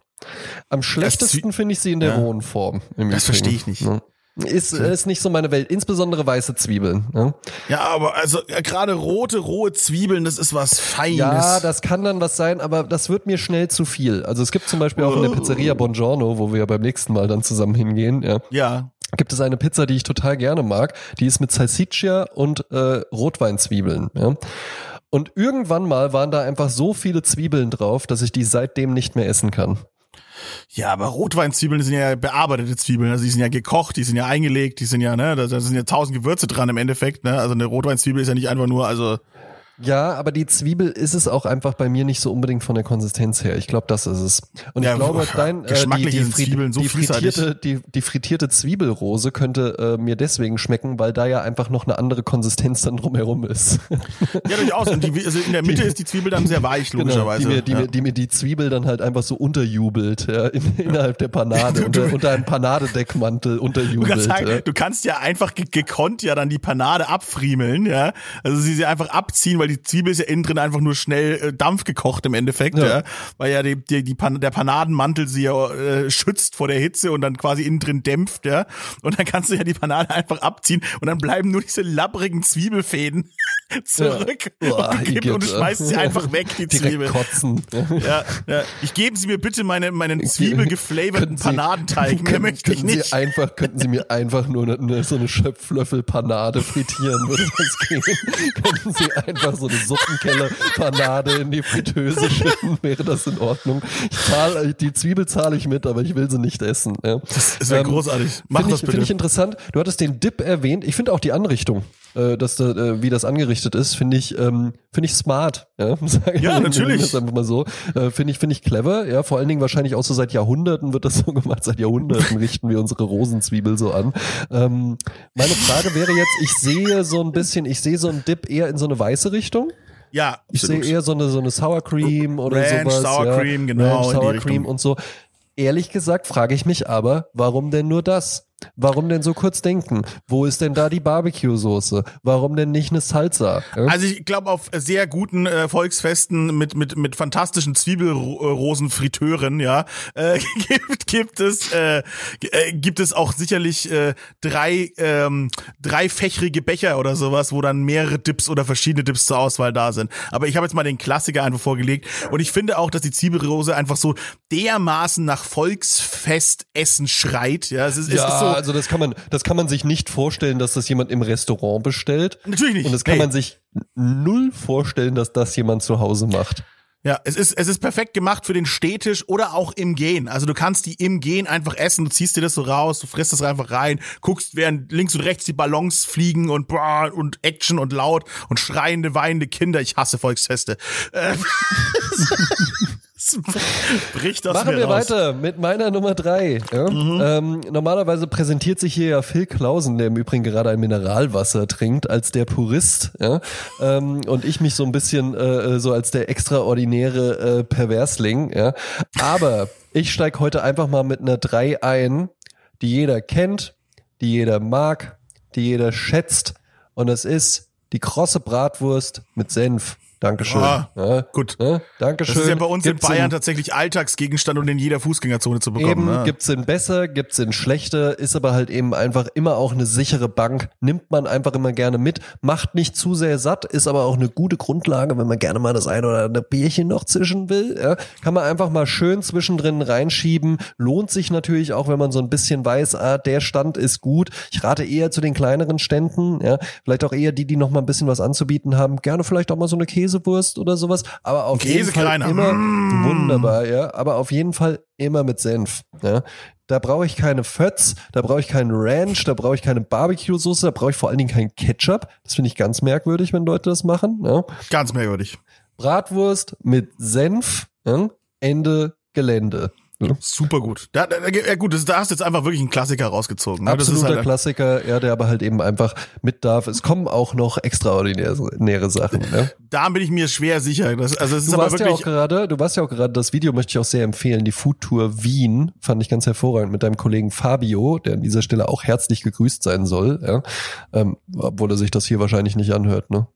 Am schlechtesten finde ich sie in der
Ja.
rohen Form.
Das verstehe ich nicht.
Ja. Ist, ist nicht so meine Welt. Insbesondere weiße Zwiebeln. Ja,
Ja, aber also gerade rote, rohe Zwiebeln, das ist was Feines.
ja das kann dann was sein, aber das wird mir schnell zu viel. Also es gibt zum Beispiel auch in der Pizzeria Buongiorno, wo wir beim nächsten Mal dann zusammen hingehen, ja,
ja.
Gibt es eine Pizza, die ich total gerne mag. Die ist mit Salsiccia und äh, Rotweinzwiebeln. Ja. Und irgendwann mal waren da einfach so viele Zwiebeln drauf, dass ich die seitdem nicht mehr essen kann.
Ja, aber Rotweinzwiebeln sind ja bearbeitete Zwiebeln, also die sind ja gekocht, die sind ja eingelegt, die sind ja, ne, da, sind ja tausend Gewürze dran im Endeffekt, ne? Also eine Rotweinzwiebel ist ja nicht einfach nur, also
Ja, aber die Zwiebel ist es auch einfach bei mir nicht so unbedingt von der Konsistenz her. Ich glaube, das ist es. Und
Ja,
ich glaube, dein, äh, die, die, fri-
Zwiebeln so
die, frittierte, die, die frittierte Zwiebelrose könnte äh, mir deswegen schmecken, weil da ja einfach noch eine andere Konsistenz dann drumherum ist.
ja durchaus. Und die, also in der Mitte ist die Zwiebel dann sehr weich, logischerweise.
Genau, die, mir, die,
ja.
mir, die mir die Zwiebel dann halt einfach so unterjubelt, ja, in, innerhalb der Panade, unter, unter einem Panadedeckmantel
Du kannst,
unterjubelt.
sagen,
Ja.
du kannst ja einfach ge gekonnt ja dann die Panade abfriemeln, ja. Also sie sie einfach abziehen, weil die Zwiebel ist ja innen drin einfach nur schnell äh, Dampf gekocht im Endeffekt, ja.
Ja.
Weil ja die, die, die Pan der Panadenmantel sie ja äh, schützt vor der Hitze und dann quasi innen drin dämpft, ja. Und dann kannst du ja die Panade einfach abziehen und dann bleiben nur diese labbrigen Zwiebelfäden zurück
Ja. Boah,
und, schmeißt sie einfach weg, die Zwiebel.
kotzen. Ja.
Ja. Ich geben Sie mir bitte meine, meinen zwiebelgeflavorten Panadenteig. Mehr
Können,
möchte ich
könnten
nicht.
Sie einfach, könnten Sie mir einfach nur eine, so eine Schöpflöffel Panade frittieren, würde das gehen? könnten Sie einfach so eine Suppenkeller Panade in die Fritteuse schütten, wäre das in Ordnung? Ich zahle, die Zwiebel zahle ich mit, aber ich will sie nicht essen. Ja.
Das wäre
Ähm,
großartig. Mach
Finde
das
ich,
bitte.
find ich interessant. Du hattest den Dip erwähnt. Ich finde auch die Anrichtung, äh, dass da, äh, wie das angerichtet ist, finde ich, ähm, finde ich smart. Ja,
Ja, natürlich.
Das einfach mal so. Äh, finde ich, finde ich clever. Ja, vor allen Dingen wahrscheinlich auch so seit Jahrhunderten wird das so gemacht. Seit Jahrhunderten richten wir unsere Rosenzwiebel so an. Ähm, meine Frage wäre jetzt, ich sehe so ein bisschen, ich sehe so einen Dip eher in so eine weiße Richtung.
ja,
Ich sehe eher so eine, so eine Sour Cream oder
Ranch,
sowas.
Sour
ja.
Cream, genau,
Ranch, Sour. Cream und so. Ehrlich gesagt frage ich mich aber, warum denn nur das? Warum denn so kurz denken? Wo ist denn da die Barbecue-Soße? Warum denn nicht eine Salsa? Ja?
Also ich glaube auf sehr guten äh, Volksfesten mit mit mit fantastischen Zwiebelrosenfriteuren, ja, äh, gibt gibt es äh, äh, gibt es auch sicherlich äh, drei ähm, dreifächrige Becher oder sowas, wo dann mehrere Dips oder verschiedene Dips zur Auswahl da sind. Aber ich habe jetzt mal den Klassiker einfach vorgelegt und ich finde auch, dass die Zwiebelrose einfach so dermaßen nach Volksfestessen schreit, ja, es ist, es
ja,
ist so
also das kann man, das kann man sich nicht vorstellen, dass das jemand im Restaurant bestellt.
natürlich nicht.
Und das kann
Nee.
man sich null vorstellen, dass das jemand zu Hause macht.
Ja, es ist, es ist perfekt gemacht für den Städtisch oder auch im Gehen. Also du kannst die im Gehen einfach essen, du ziehst dir das so raus, du frisst das einfach rein, guckst, während links und rechts die Ballons fliegen und und Action und laut und schreiende, weinende Kinder. Ich hasse Volksfeste. Äh, Bricht das
Machen wir
raus. Mhm.
weiter mit meiner Nummer drei. Ja? Ähm, normalerweise präsentiert sich hier ja Phil Klausen, der im Übrigen gerade ein Mineralwasser trinkt, als der Purist. Ja? Ähm, und ich mich so ein bisschen äh, so als der extraordinäre äh, Perversling. Ja? Aber ich steig heute einfach mal mit einer drei ein, die jeder kennt, die jeder mag, die jeder schätzt. Und es ist die krosse Bratwurst mit Senf. Dankeschön.
Ah,
ja?
gut.
Ja? Dankeschön.
Das ist ja bei uns
Gibt's
in Bayern tatsächlich Alltagsgegenstand und in jeder Fußgängerzone zu bekommen.
Eben,
ne?
gibt's in besser, gibt's in schlechter, ist aber halt eben einfach immer auch eine sichere Bank, nimmt man einfach immer gerne mit, macht nicht zu sehr satt, ist aber auch eine gute Grundlage, wenn man gerne mal das ein oder andere Bierchen noch zwischen will, ja, kann man einfach mal schön zwischendrin reinschieben, lohnt sich natürlich auch, wenn man so ein bisschen weiß, ah, der Stand ist gut. Ich rate eher zu den kleineren Ständen, ja, vielleicht auch eher die, die noch mal ein bisschen was anzubieten haben, gerne vielleicht auch mal so eine Käsewurst oder sowas, aber auf jeden Fall immer
Mm.
wunderbar, ja, aber auf jeden Fall immer mit Senf, ja. Da brauche ich keine Fötz, da brauche ich keinen Ranch, da brauche ich keine Barbecue-Soße, da brauche ich vor allen Dingen keinen Ketchup. Das finde ich ganz merkwürdig, wenn Leute das machen. Ja.
Ganz merkwürdig.
Bratwurst mit Senf, ja. Ende Gelände. Ne?
Super gut. Da, da, ja gut, das, da hast du jetzt einfach wirklich einen Klassiker rausgezogen. Ne?
Absoluter
das ist halt,
Klassiker, ja, der aber halt eben einfach mit darf. Es kommen auch noch extraordinäre Sachen. Ne?
Da bin ich mir schwer sicher. Das, also es ist
Du
aber
warst ja
wirklich.
auch gerade, du warst ja auch gerade, das Video möchte ich auch sehr empfehlen, die Food Tour Wien, fand ich ganz hervorragend mit deinem Kollegen Fabio, der an dieser Stelle auch herzlich gegrüßt sein soll, ja. Ähm, obwohl er sich das hier wahrscheinlich nicht anhört, ne?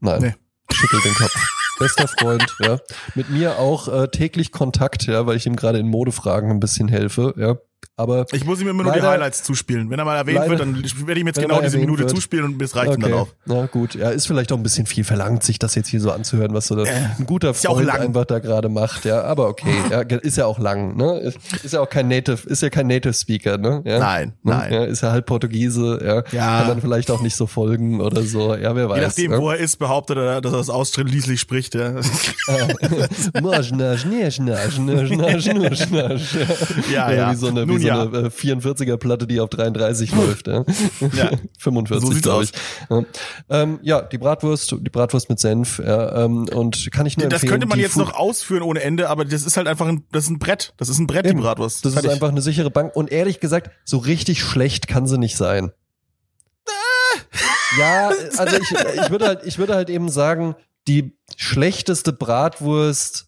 Nein.
Nee.
Schüttelt den Kopf. Bester Freund, ja. Mit mir auch äh, täglich Kontakt, ja, weil ich ihm gerade in Modefragen ein bisschen helfe, ja. Aber
ich muss ihm immer nur die Highlights zuspielen. Wenn er mal erwähnt
Leider-
wird, dann werde ich ihm jetzt genau diese Minute
wird.
zuspielen und das reicht ihm dann auch.
Na gut, ja, ist vielleicht auch ein bisschen viel verlangt, sich das jetzt hier so anzuhören, was so da, ein guter
Äh, ja auch
Freund
lang.
einfach da gerade macht, ja, aber okay, ja, ist ja auch lang, ne? Ist, ist ja auch kein Native, ist ja kein Native Speaker, ne? Ja?
Nein,
Ne?
nein.
Ja, ist ja halb Portugiese, ja,
Ja.
kann dann vielleicht auch nicht so folgen oder so, ja, wer weiß.
Je nachdem,
ne?
wo er ist, behauptet er, dass er das ausschließlich spricht. Ja. Ja, ja.
Wie so eine,
Nun
wie so
ja.
eine äh, 44er Platte, die auf 33 läuft, ja.
Ja.
45,
So sieht's
glaube
aus.
ich. Ja. Ähm, ja, die Bratwurst, die Bratwurst mit Senf, ja, ähm, und kann ich nur
Das könnte man
die
jetzt
Food-
noch ausführen ohne Ende, aber das ist halt einfach ein, das ist ein Brett. Das ist ein Brett, die
Eben.
Bratwurst.
Das ist
Fertig.
einfach eine sichere Bank. Und ehrlich gesagt, so richtig schlecht kann sie nicht sein. Ja, also ich, ich würde halt, ich würde halt eben sagen, die schlechteste Bratwurst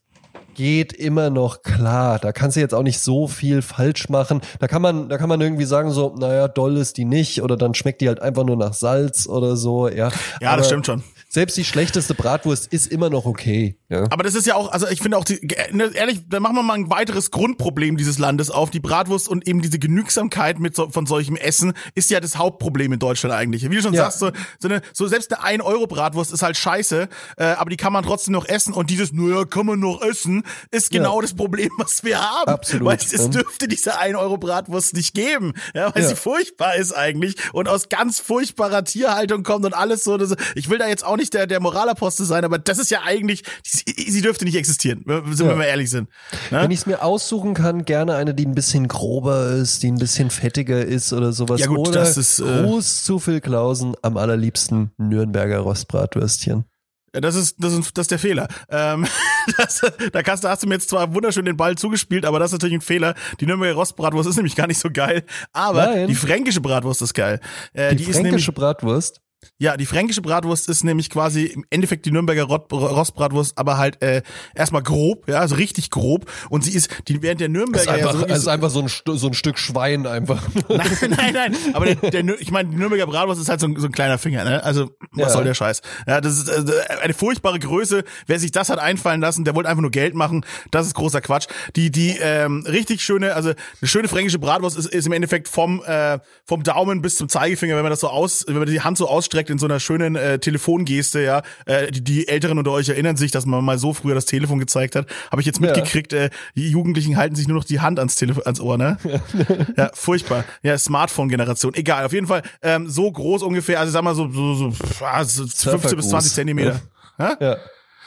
geht immer noch klar. Da kannst du jetzt auch nicht so viel falsch machen. Da kann man, da kann man irgendwie sagen so, naja, doll ist die nicht oder dann schmeckt die halt einfach nur nach Salz oder so, ja.
Ja,
Aber
das stimmt schon.
Selbst die schlechteste Bratwurst ist immer noch okay, ja.
Aber das ist ja auch, also ich finde auch, die, ne, ehrlich, da machen wir mal ein weiteres Grundproblem dieses Landes auf. Die Bratwurst und eben diese Genügsamkeit mit so, von solchem Essen ist ja das Hauptproblem in Deutschland eigentlich. Wie du schon
Ja.
sagst, so, so, eine, so selbst eine 1-Euro-Bratwurst ist halt scheiße, äh, aber die kann man trotzdem noch essen und dieses, naja, kann man noch essen, ist genau
Ja.
das Problem, was wir haben.
Absolut,
Weil es
ja.
dürfte diese 1-Euro-Bratwurst nicht geben, ja, weil sie furchtbar ist eigentlich und aus ganz furchtbarer Tierhaltung kommt und alles so. Das, ich will da jetzt auch nicht der, der Moralapostel sein, aber das ist ja eigentlich, sie, sie dürfte nicht existieren, sind wir
Ja.
mal ehrlich sind. Ne?
Wenn ich es mir aussuchen kann, gerne eine, die ein bisschen grober ist, die ein bisschen fettiger ist oder sowas.
Ja gut,
oder
das ist, äh,
Gruß zu Phil Klausen, am allerliebsten Nürnberger Rostbratwürstchen.
Ja, das ist, das ist, das ist der Fehler. Ähm, das, da, kannst, da hast du mir jetzt zwar wunderschön den Ball zugespielt, aber das ist natürlich ein Fehler. Die Nürnberger Rostbratwurst ist nämlich gar nicht so geil. Aber
Nein.
die fränkische Bratwurst ist geil. Äh,
Die,
die, ist nämlich,
fränkische Bratwurst.
Ja, die fränkische Bratwurst ist nämlich quasi im Endeffekt die Nürnberger Rot, Rostbratwurst, aber halt äh, erstmal grob, ja, also richtig grob. Und sie ist, die während der Nürnberger
ist einfach,
ja so,
es ist einfach so ein, so ein Stück Schwein einfach.
Nein, nein, nein. Aber der, der, ich meine, die Nürnberger Bratwurst ist halt so ein, so ein kleiner Finger, ne? Also, was
Ja.
soll der Scheiß? Ja, das ist äh, eine furchtbare Größe. Wer sich das hat einfallen lassen, der wollte einfach nur Geld machen. Das ist großer Quatsch. Die, die ähm, richtig schöne, also eine schöne fränkische Bratwurst ist, ist im Endeffekt vom, äh, vom Daumen bis zum Zeigefinger, wenn man das so aus, wenn man die Hand so ausstreckt in so einer schönen äh, Telefongeste, ja. Äh, die, die Älteren unter euch erinnern sich, dass man mal so früher das Telefon gezeigt hat. Habe ich jetzt
Ja.
mitgekriegt, äh, die Jugendlichen halten sich nur noch die Hand ans Telefon, ans Ohr, ne? Ja, furchtbar. Ja, Smartphone-Generation. Egal, auf jeden Fall ähm, so groß ungefähr, also sag mal so, so, so, ah, so 15 bis 20 Zentimeter. Hä?
Ja.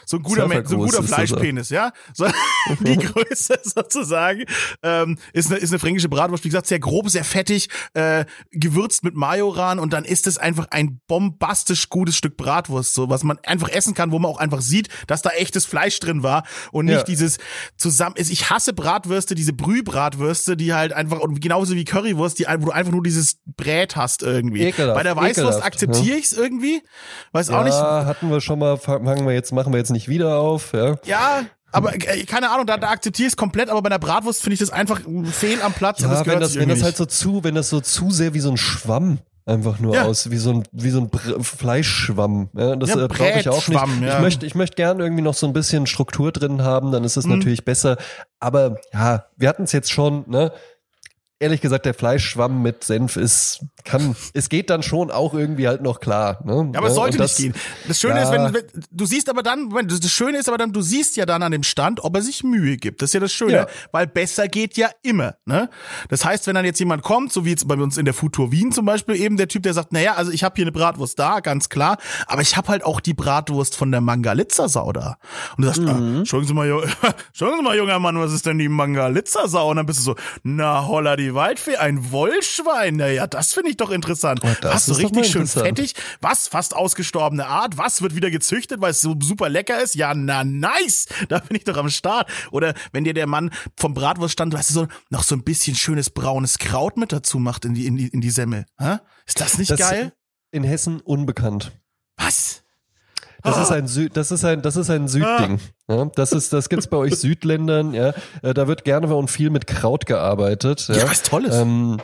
So ein guter, so ein guter Fleischpenis, ja. So, die Größe sozusagen ähm, ist eine ist eine fränkische Bratwurst. Wie gesagt, sehr grob, sehr fettig, äh, gewürzt mit Majoran und dann ist es einfach ein bombastisch gutes Stück Bratwurst, so was man einfach essen kann, wo man auch einfach sieht, dass da echtes Fleisch drin war und nicht
Ja.
dieses zusammen ist. Ich hasse Bratwürste, diese Brühbratwürste, die halt einfach und genauso wie Currywurst, die wo du einfach nur dieses Brät hast irgendwie.
Ekelhaft,
Bei der Weißwurst akzeptiere ich's irgendwie, weiß auch
ja,
nicht.
hatten wir schon mal, fangen wir jetzt, machen wir jetzt nicht wieder auf, ja.
Ja, aber äh, keine Ahnung, da, da akzeptiere ich es komplett, aber bei der Bratwurst finde ich das einfach fehl am Platz.
Ja,
das
wenn das, wenn das halt so zu, wenn das so zu sehr wie so ein Schwamm einfach nur
Ja.
aus, wie so ein, wie so ein Br Fleischschwamm. Ja, das
Ja,
äh, brauche ich auch nicht.
Ja.
Ich möchte, ich möchte gern irgendwie noch so ein bisschen Struktur drin haben, dann ist es
Mhm.
natürlich besser. Aber ja, wir hatten es jetzt schon, ne? Ehrlich gesagt, der Fleischschwamm mit Senf ist, kann, es geht dann schon auch irgendwie halt noch klar. Ne?
Ja, aber es
Ja,
sollte
und
nicht gehen. Das Schöne
Ja.
ist, wenn, wenn du siehst aber dann, Moment, das Schöne ist aber dann, du siehst ja dann an dem Stand, ob er sich Mühe gibt. Das ist ja das Schöne,
Ja.
weil besser geht ja immer. Ne? Das heißt, wenn dann jetzt jemand kommt, so wie jetzt bei uns in der Futur Wien zum Beispiel, eben der Typ, der sagt, naja, also ich habe hier eine Bratwurst da, ganz klar, aber ich habe halt auch die Bratwurst von der Mangalitzer-Sau da. Und du sagst, ah, schauen Sie mal, schauen Sie mal, junger Mann, was ist denn die Mangalitzer-Sau? Und dann bist du so, na holla die die Waldfee, ein Wollschwein. Naja, das finde ich doch interessant.
Oh, das
was, so richtig schön fettig? Was, fast ausgestorbene Art? Was wird wieder gezüchtet, weil es so super lecker ist? Ja, na nice. Da bin ich doch am Start. Oder wenn dir der Mann vom Bratwurststand, weißt du, so, noch so ein bisschen schönes braunes Kraut mit dazu macht in die, in die, in die Semmel. Hä? Ist das nicht
Das-
geil?
In Hessen unbekannt.
Was?
Das
Ah.
ist ein Süd, das ist ein, das ist ein Südding. Ja, das ist, das gibt's bei euch Südländern. Ja, Äh, da wird gerne und viel mit Kraut gearbeitet. Ja,
Ja, was Tolles.
Ähm,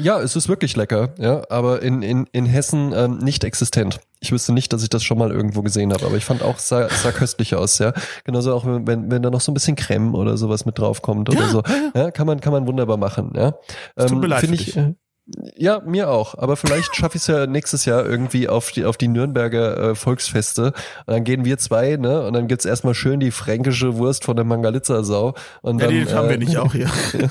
ja, es ist wirklich lecker. Ja, aber in in in Hessen ähm, nicht existent. Ich wüsste nicht, dass ich das schon mal irgendwo gesehen habe, aber ich fand auch sah, sah köstlich aus. Ja, genauso auch wenn wenn da noch so ein bisschen Creme oder sowas mit draufkommt oder
Ja,
so. Ja, kann man kann man wunderbar machen. Ja,
Es tut mir leid
finde ich. äh, ja, mir auch. Aber vielleicht schaffe ich es ja nächstes Jahr irgendwie auf die, auf die Nürnberger äh, Volksfeste. Und dann gehen wir zwei, ne? Und dann gibt's erstmal schön die fränkische Wurst von der Mangalitzer-Sau. Und
Ja,
dann,
die haben wir
äh,
nicht auch hier.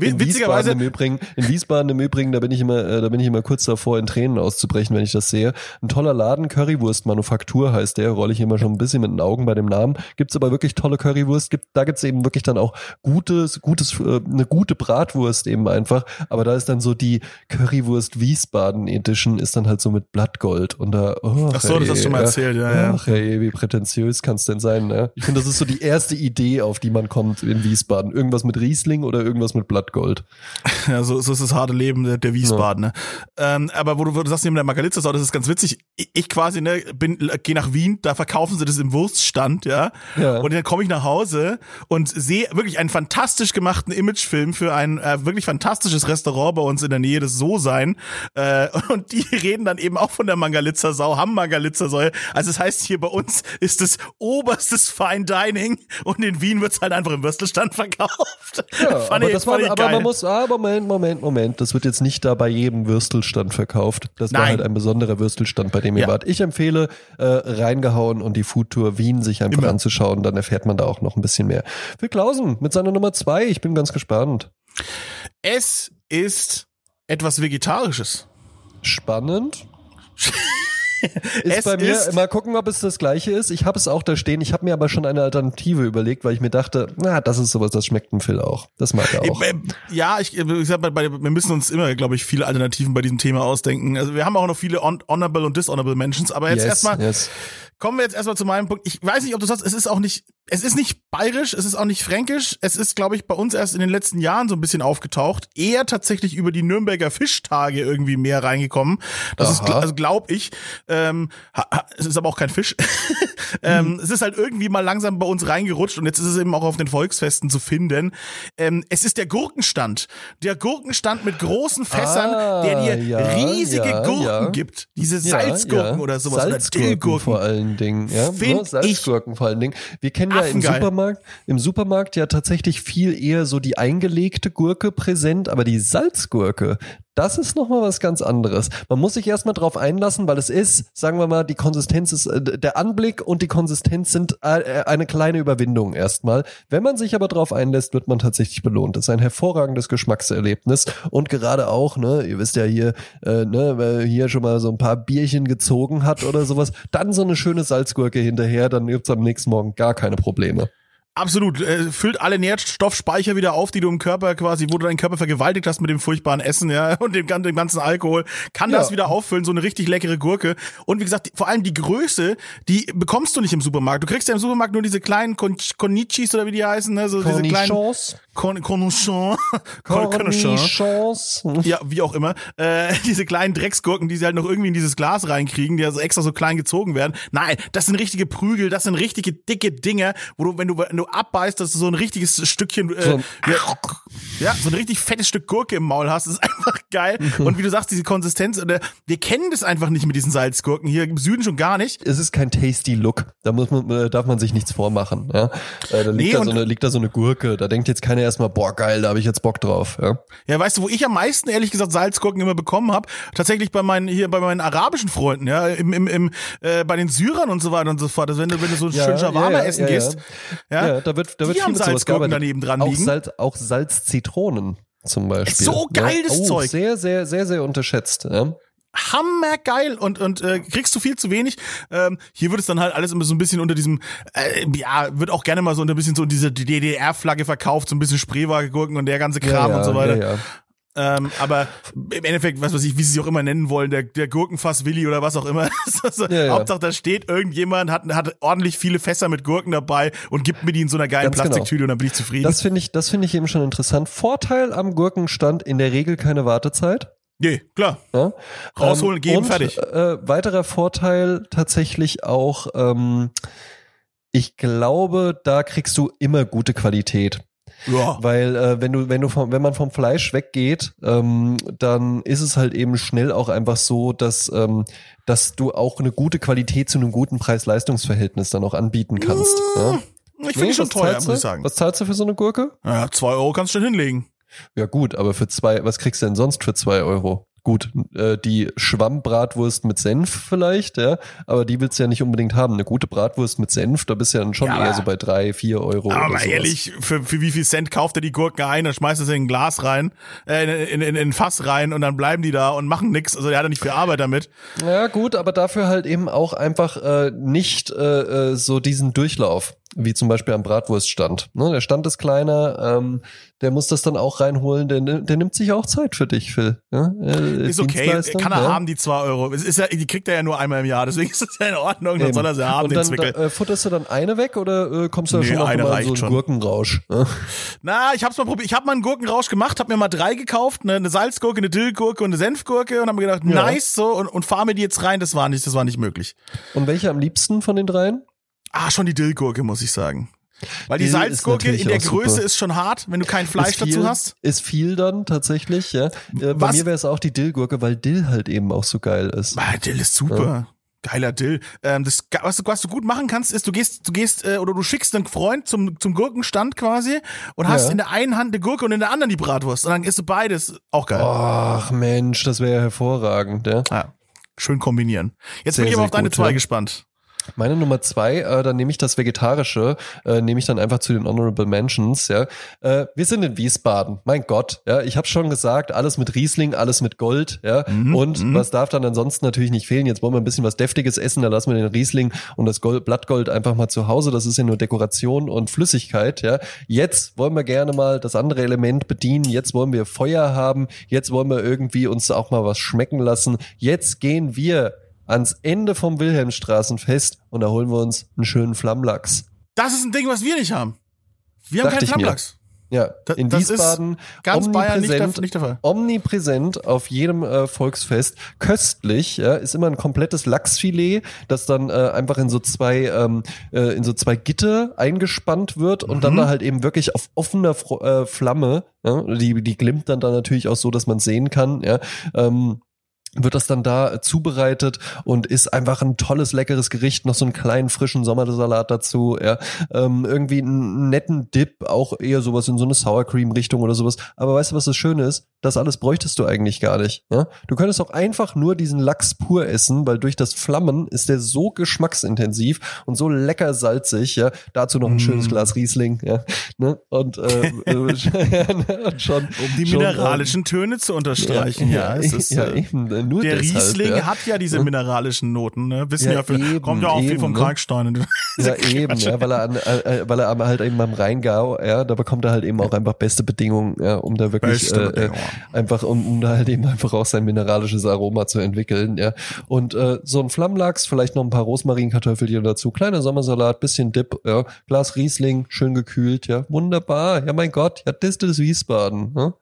in
Witzigerweise,
Wiesbaden im Übrigen, in Wiesbaden im Übrigen, da bin ich immer, äh, da bin ich immer kurz davor, in Tränen auszubrechen, wenn ich das sehe. Ein toller Laden, Currywurst-Manufaktur heißt der, rolle ich immer schon ein bisschen mit den Augen bei dem Namen. Gibt's aber wirklich tolle Currywurst, gibt, da gibt's eben wirklich dann auch gutes, gutes, äh, eine gute Bratwurst eben einfach. Aber da ist dann so die Currywurst Wiesbaden Edition, ist dann halt so mit Blattgold und da, oh,
Ach so, das hast du schon mal erzählt, ja, ja.
Ach ey, wie prätentiös kann's denn sein, ne? Ich finde, das ist so die erste Idee, auf die man kommt in Wiesbaden. Irgendwas mit Riesling oder irgendwas mit Blattgold.
Ja, so, so ist das harte Leben der, der Wiesbadener. Ähm, aber wo du, wo du sagst, neben der Margalitzer, das ist ganz witzig. Ich, ich quasi, ne, bin, gehe nach Wien, da verkaufen sie das im Wurststand, ja.
Ja.
Und dann komme ich nach Hause und sehe wirklich einen fantastisch gemachten Imagefilm für ein äh, wirklich fantastisches Restaurant bei uns in der Nähe des So-Sein. Äh, und die reden dann eben auch von der Mangalitzer Sau, haben Mangalitzer Säue. Also das heißt, hier bei uns ist es oberstes Fine Dining und in Wien wird's halt einfach im Würstelstand verkauft.
Ja, aber
ich-
das war, aber
geil.
man muss, ah, Moment, Moment, Moment. Das wird jetzt nicht da bei jedem Würstelstand verkauft. Das war
Nein.
halt ein besonderer Würstelstand, bei dem ihr
Ja.
wart. Ich empfehle, äh, reingehauen und die Foodtour Wien sich einfach
Immer.
anzuschauen. Dann erfährt man da auch noch ein bisschen mehr. Phil Klausen mit seiner Nummer zwei. Ich bin ganz gespannt.
Es ist etwas Vegetarisches.
Spannend. Ist
Es
bei mir,
ist-
mal gucken, ob es das gleiche ist. Ich habe es auch da stehen. Ich habe mir aber schon eine Alternative überlegt, weil ich mir dachte, na, das ist sowas, das schmeckt dem Phil auch. Das mag er auch.
Ja, ich, ich sag mal, wir müssen uns immer, glaube ich, viele Alternativen bei diesem Thema ausdenken. Also wir haben auch noch viele hon honorable und dishonorable Mentions, aber jetzt
yes,
erstmal
yes.
Kommen wir jetzt erstmal zu meinem Punkt. Ich weiß nicht, ob du sagst, es ist auch nicht, es ist nicht bayerisch, es ist auch nicht fränkisch. Es ist, glaube ich, bei uns erst in den letzten Jahren so ein bisschen aufgetaucht. Eher tatsächlich über die Nürnberger Fischtage irgendwie mehr reingekommen. Das ist,
Aha.
also glaube ich, ähm, ha, ha, es ist aber auch kein Fisch. ähm, es ist halt irgendwie mal langsam bei uns reingerutscht und jetzt ist es eben auch auf den Volksfesten zu finden. Ähm, es ist der Gurkenstand. Der Gurkenstand mit großen Fässern,
Ah,
der dir
ja,
riesige
ja,
Gurken
ja.
gibt. Diese Salzgurken oder sowas.
Salzgurken
oder Dillgurken.
vor allen Dingen. Ja, ne? Salzgurken vor allen Dingen. Wir kennen ja im
Affengeil.
Supermarkt, im Supermarkt ja tatsächlich viel eher so die eingelegte Gurke präsent, aber die Salzgurke, das ist nochmal was ganz anderes. Man muss sich erstmal drauf einlassen, weil es ist, sagen wir mal, die Konsistenz ist, äh, der Anblick und die Konsistenz sind äh, eine kleine Überwindung erstmal. Wenn man sich aber drauf einlässt, wird man tatsächlich belohnt. Das ist ein hervorragendes Geschmackserlebnis und gerade auch, ne, ihr wisst ja hier, äh, ne, wer hier schon mal so ein paar Bierchen gezogen hat oder sowas, dann so eine schöne Salzgurke hinterher, dann gibt's am nächsten Morgen gar keine Probleme.
Absolut. Äh, füllt alle Nährstoffspeicher wieder auf, die du im Körper quasi, wo du deinen Körper vergewaltigt hast mit dem furchtbaren Essen, ja, und dem, dem ganzen Alkohol. Kann
Ja.
das wieder auffüllen, so eine richtig leckere Gurke. Und wie gesagt, die, vor allem die Größe, die bekommst du nicht im Supermarkt. Du kriegst ja im Supermarkt nur diese kleinen Con Connichis oder wie die heißen, ne, so diese kleinen
Cornichons. Cornichons.
Ja, wie auch immer. Äh, diese kleinen Drecksgurken, die sie halt noch irgendwie in dieses Glas reinkriegen, die also extra so klein gezogen werden. Nein, das sind richtige Prügel, das sind richtige dicke Dinger, wo du, wenn du, wenn du abbeißt, dass du so ein richtiges Stückchen, äh,
So ein-
ja, ja, so ein richtig fettes Stück Gurke im Maul hast, das ist einfach geil. Und wie du sagst, diese Konsistenz, äh, wir kennen das einfach nicht mit diesen Salzgurken hier im Süden schon gar nicht.
es ist kein tasty Look. Da muss man, äh, darf man sich nichts vormachen. Ja? Äh, da liegt,
Nee,
da so eine, liegt da so eine Gurke. Da denkt jetzt keiner erstmal, boah, geil, da habe ich jetzt Bock drauf. Ja?
Ja, weißt du, wo ich am meisten ehrlich gesagt Salzgurken immer bekommen habe? Tatsächlich bei meinen hier bei meinen arabischen Freunden, ja, im, im, im äh, bei den Syrern und so weiter und so fort. Also wenn du wenn du so
Ja,
schön Shawarma
ja, ja,
essen
ja, ja.
gehst, ja,
Ja, da wird, da wird
Die
viel
haben Salzgurken daneben dran
auch
liegen.
Salz, auch Salzzitronen zum Beispiel.
So geil, das
oh,
Zeug.
Sehr, sehr, sehr, sehr unterschätzt. Ja?
Hammergeil und und äh, kriegst du viel zu wenig. Ähm, hier wird es dann halt alles immer so ein bisschen unter diesem, äh, ja, wird auch gerne mal so ein bisschen so diese DDR-Flagge verkauft, so ein bisschen Spreewagegurken und der ganze Kram
ja,
und so weiter.
Ja, ja.
Ähm, aber im Endeffekt, was weiß ich, wie sie sich auch immer nennen wollen, der, der Gurkenfass Willi oder was auch immer. also,
Ja, ja.
Hauptsache, da steht irgendjemand, hat, hat ordentlich viele Fässer mit Gurken dabei und gibt mir die in so einer geilen
Ganz genau.
Plastiktüte und dann bin ich zufrieden.
Das finde ich, das finde ich eben schon interessant. Vorteil am Gurkenstand in der Regel keine Wartezeit.
Nee, klar.
Ja?
Rausholen, geben,
und,
fertig.
Äh, weiterer Vorteil tatsächlich auch, ähm, ich glaube, da kriegst du immer gute Qualität.
Ja.
Weil äh, wenn du, wenn du vom, wenn man vom Fleisch weggeht, ähm, dann ist es halt eben schnell auch einfach so, dass, ähm, dass du auch eine gute Qualität zu einem guten Preis-Leistungs-Verhältnis dann auch anbieten kannst. ja?
Ich finde die schon teuer, muss ich sagen.
Was zahlst du für so eine Gurke?
Ja, zwei Euro kannst du schon hinlegen.
Ja gut, aber für zwei, was kriegst du denn sonst für zwei Euro? Gut, äh, die Schwammbratwurst mit Senf vielleicht, ja, aber die willst du ja nicht unbedingt haben. Eine gute Bratwurst mit Senf, da bist du ja dann schon
Ja,
eher so bei drei, vier Euro.
Aber ehrlich, für, für wie viel Cent kauft er die Gurken ein, dann schmeißt er sie in ein Glas rein, äh, in, in, in, in ein Fass rein und dann bleiben die da und machen nix. Also der hat ja nicht viel Arbeit damit.
Ja gut, aber dafür halt eben auch einfach äh, nicht äh, äh, so diesen Durchlauf, wie zum Beispiel am Bratwurststand. Ne? Der Stand ist kleiner, ähm, der muss das dann auch reinholen, der, der nimmt sich auch Zeit für dich, Phil. Ja? Äh,
Ist okay, kann er
ja?
haben, die zwei Euro. Es ist ja, die kriegt er ja nur einmal im Jahr, deswegen ist es ja in Ordnung, dann
Eben.
soll er sie haben,
Und
den
dann
Zwickel.
da, äh, futterst du dann eine weg oder äh, kommst du da
Nee,
schon
eine
mal in so einen
schon.
Gurkenrausch? Ja?
Na, ich hab's mal probiert. Ich habe mal einen Gurkenrausch gemacht, hab mir mal drei gekauft, ne, eine Salzgurke, eine Dillgurke und eine Senfgurke und hab mir gedacht,
Ja.
nice, so und, und fahr mir die jetzt rein. Das war nicht, das war nicht möglich.
Und welche am liebsten von den dreien?
Ah, schon die Dillgurke, muss ich sagen. Weil die
ist
Salzgurke in der
auch super.
Größe ist schon hart, wenn du kein Fleisch
viel,
dazu hast.
Ist viel dann tatsächlich, ja. Äh, bei mir wäre es auch die Dillgurke, weil Dill halt eben auch so geil ist.
Ah, Dill ist super. Geiler Dill. Ähm, das, was, du, was du gut machen kannst, ist, du gehst, du gehst äh, oder du schickst einen Freund zum, zum Gurkenstand quasi und hast
Ja.
in der einen Hand eine Gurke und in der anderen die Bratwurst. Und dann isst du beides. Auch geil.
Ach Mensch, das wäre ja hervorragend, ja.
Ja. Schön kombinieren. Jetzt
Sehr,
bin ich aber auf deine
gut,
zwei
ja.
gespannt.
Meine Nummer zwei, äh, dann nehme ich das Vegetarische, äh, nehme ich dann einfach zu den Honorable Mentions, ja. Äh, wir sind in Wiesbaden, mein Gott, ja. Ich habe schon gesagt, alles mit Riesling, alles mit Gold, ja.
Mhm,
und
mhm.
was darf dann ansonsten natürlich nicht fehlen? Jetzt wollen wir ein bisschen was Deftiges essen, da lassen wir den Riesling und das Gold, Blattgold einfach mal zu Hause. Das ist ja nur Dekoration und Flüssigkeit, ja. Jetzt wollen wir gerne mal das andere Element bedienen. Jetzt wollen wir Feuer haben. Jetzt wollen wir irgendwie uns auch mal was schmecken lassen. Jetzt gehen wir ans Ende vom Wilhelmstraßenfest und da holen wir uns einen schönen Flammlachs.
Das ist ein Ding, was wir nicht haben. Wir haben
Dachte
keinen. Flammlachs.
Ja,
Da-
in Wiesbaden
Ganz Bayern nicht der,
omnipräsent,
nicht der Fall.
omnipräsent auf jedem äh, Volksfest. Köstlich, ja, ist immer ein komplettes Lachsfilet, das dann äh, einfach in so zwei ähm, äh, in so zwei Gitter eingespannt wird und dann
Mhm.
da halt eben wirklich auf offener Fro äh, Flamme, ja, die die glimmt dann da natürlich auch so, dass man sehen kann, ja. Ähm, wird das dann da zubereitet und ist einfach ein tolles, leckeres Gericht, noch so einen kleinen frischen Sommersalat dazu, ja, ähm, irgendwie einen netten Dip, auch eher sowas in so eine Sour Cream Richtung oder sowas. Aber weißt du, was das Schöne ist? Das alles bräuchtest du eigentlich gar nicht, ja. Du könntest auch einfach nur diesen Lachs pur essen, weil durch das Flammen ist der so geschmacksintensiv und so lecker salzig, ja. Dazu noch ein
Mm.
schönes Glas Riesling, ja, ne? Und, äh, äh, und schon,
Um die
schon, ähm,
mineralischen Töne zu unterstreichen. Ja, es ist,
ja,
äh,
eben, nur
der
deshalb,
Riesling
ja.
hat ja diese mineralischen Noten, ne? Wissen
Ja,
ja, für,
eben,
kommt ja auch viel
eben,
vom
ne?
Kalkstein.
Ja, eben, ja, weil er, an, äh, weil er halt eben am Rheingau, ja, da bekommt er halt eben auch einfach beste Bedingungen, ja, um da wirklich äh, äh, einfach, um, um da halt eben einfach auch sein mineralisches Aroma zu entwickeln, ja. Und äh, so ein Flammlachs, vielleicht noch ein paar Rosmarinkartoffelchen dazu, kleiner Sommersalat, bisschen Dip, ja, Glas Riesling, schön gekühlt, ja, wunderbar, ja, mein Gott, ja, das ist Wiesbaden, ne?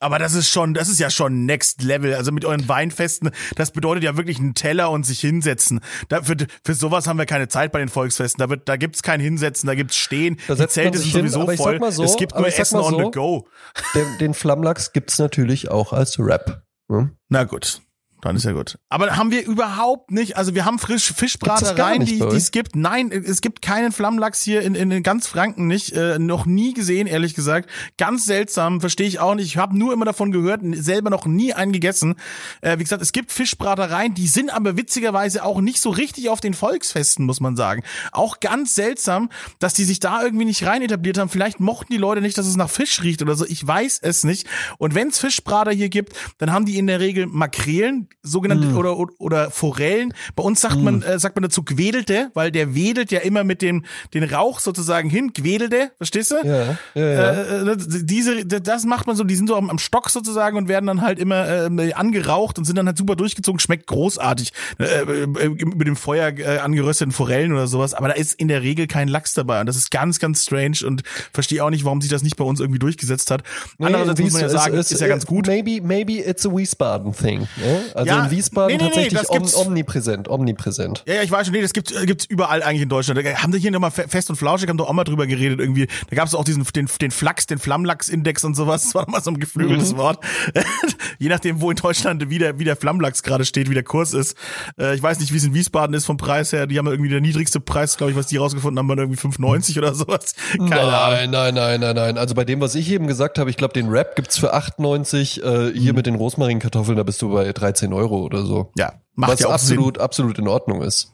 Aber das ist schon, das ist ja schon Next Level. Also mit euren Weinfesten, das bedeutet ja wirklich einen Teller und sich hinsetzen. Da, für, für sowas haben wir keine Zeit bei den Volksfesten. Da wird, da gibt's kein Hinsetzen, da gibt's Stehen.
Da
Die Zelte sind
hin,
sowieso voll.
so,
es gibt nur Essen
mal
on
so,
the go.
Den, den Flammlachs gibt's natürlich auch als Rap. Ne?
Na gut. Dann ist ja gut. Aber haben wir überhaupt nicht, also wir haben frisch Fischbratereien, die die es gibt. Nein, es gibt keinen Flammlachs hier in, in, in ganz Franken nicht. Äh, noch nie gesehen, ehrlich gesagt. Ganz seltsam, verstehe ich auch nicht. Ich habe nur immer davon gehört, selber noch nie einen gegessen. Äh, wie gesagt, es gibt Fischbratereien, die sind aber witzigerweise auch nicht so richtig auf den Volksfesten, muss man sagen. Auch ganz seltsam, dass die sich da irgendwie nicht rein etabliert haben. Vielleicht mochten die Leute nicht, dass es nach Fisch riecht oder so. Ich weiß es nicht. Und wenn es Fischbrater hier gibt, dann haben die in der Regel Makrelen, sogenannte
Mm.
oder, oder Forellen. Bei uns sagt man äh, sagt man dazu Gwedelte, weil der wedelt ja immer mit dem den Rauch sozusagen hin. Gwedelte, verstehst du?
Ja, ja, ja.
Äh, äh, diese, das macht man so, die sind so am, am Stock sozusagen und werden dann halt immer äh, angeraucht und sind dann halt super durchgezogen, schmeckt großartig äh, äh, mit dem Feuer äh, angerösteten Forellen oder sowas, aber da ist in der Regel kein Lachs dabei und das ist ganz, ganz strange und verstehe auch nicht, warum sich das nicht bei uns irgendwie durchgesetzt hat. Andererseits muss man ja sagen,
es-
ist ja ganz gut.
Maybe, maybe it's a Wiesbaden thing. Ja? Also
Ja,
in Wiesbaden
nee, nee,
tatsächlich om,
gibt's-
omnipräsent, omnipräsent.
Ja, ja, ich weiß schon, nee, das gibt gibt's überall eigentlich in Deutschland. Da haben die hier nochmal fest und flauschig, haben doch auch mal drüber geredet irgendwie. Da gab's auch diesen den, den Flachs, den Flammlachs-Index und sowas. Das war doch mal so ein geflügeltes Wort. Je nachdem, wo in Deutschland wie der, wie der Flammlachs gerade steht, wie der Kurs ist. Äh, ich weiß nicht, wie es in Wiesbaden ist vom Preis her. Die haben irgendwie der niedrigste Preis, glaube ich, was die rausgefunden haben, war irgendwie 5,90 oder sowas. Keine Ahnung.
Nein, nein, nein, nein, nein. Also bei dem, was ich eben gesagt habe, ich glaube, den Wrap gibt's für 8,90. Äh, hier mit den Rosmarinkartoffeln, da bist du bei 13 Euro oder so.
Ja, macht
was
ja auch Sinn.
absolut, absolut in Ordnung ist.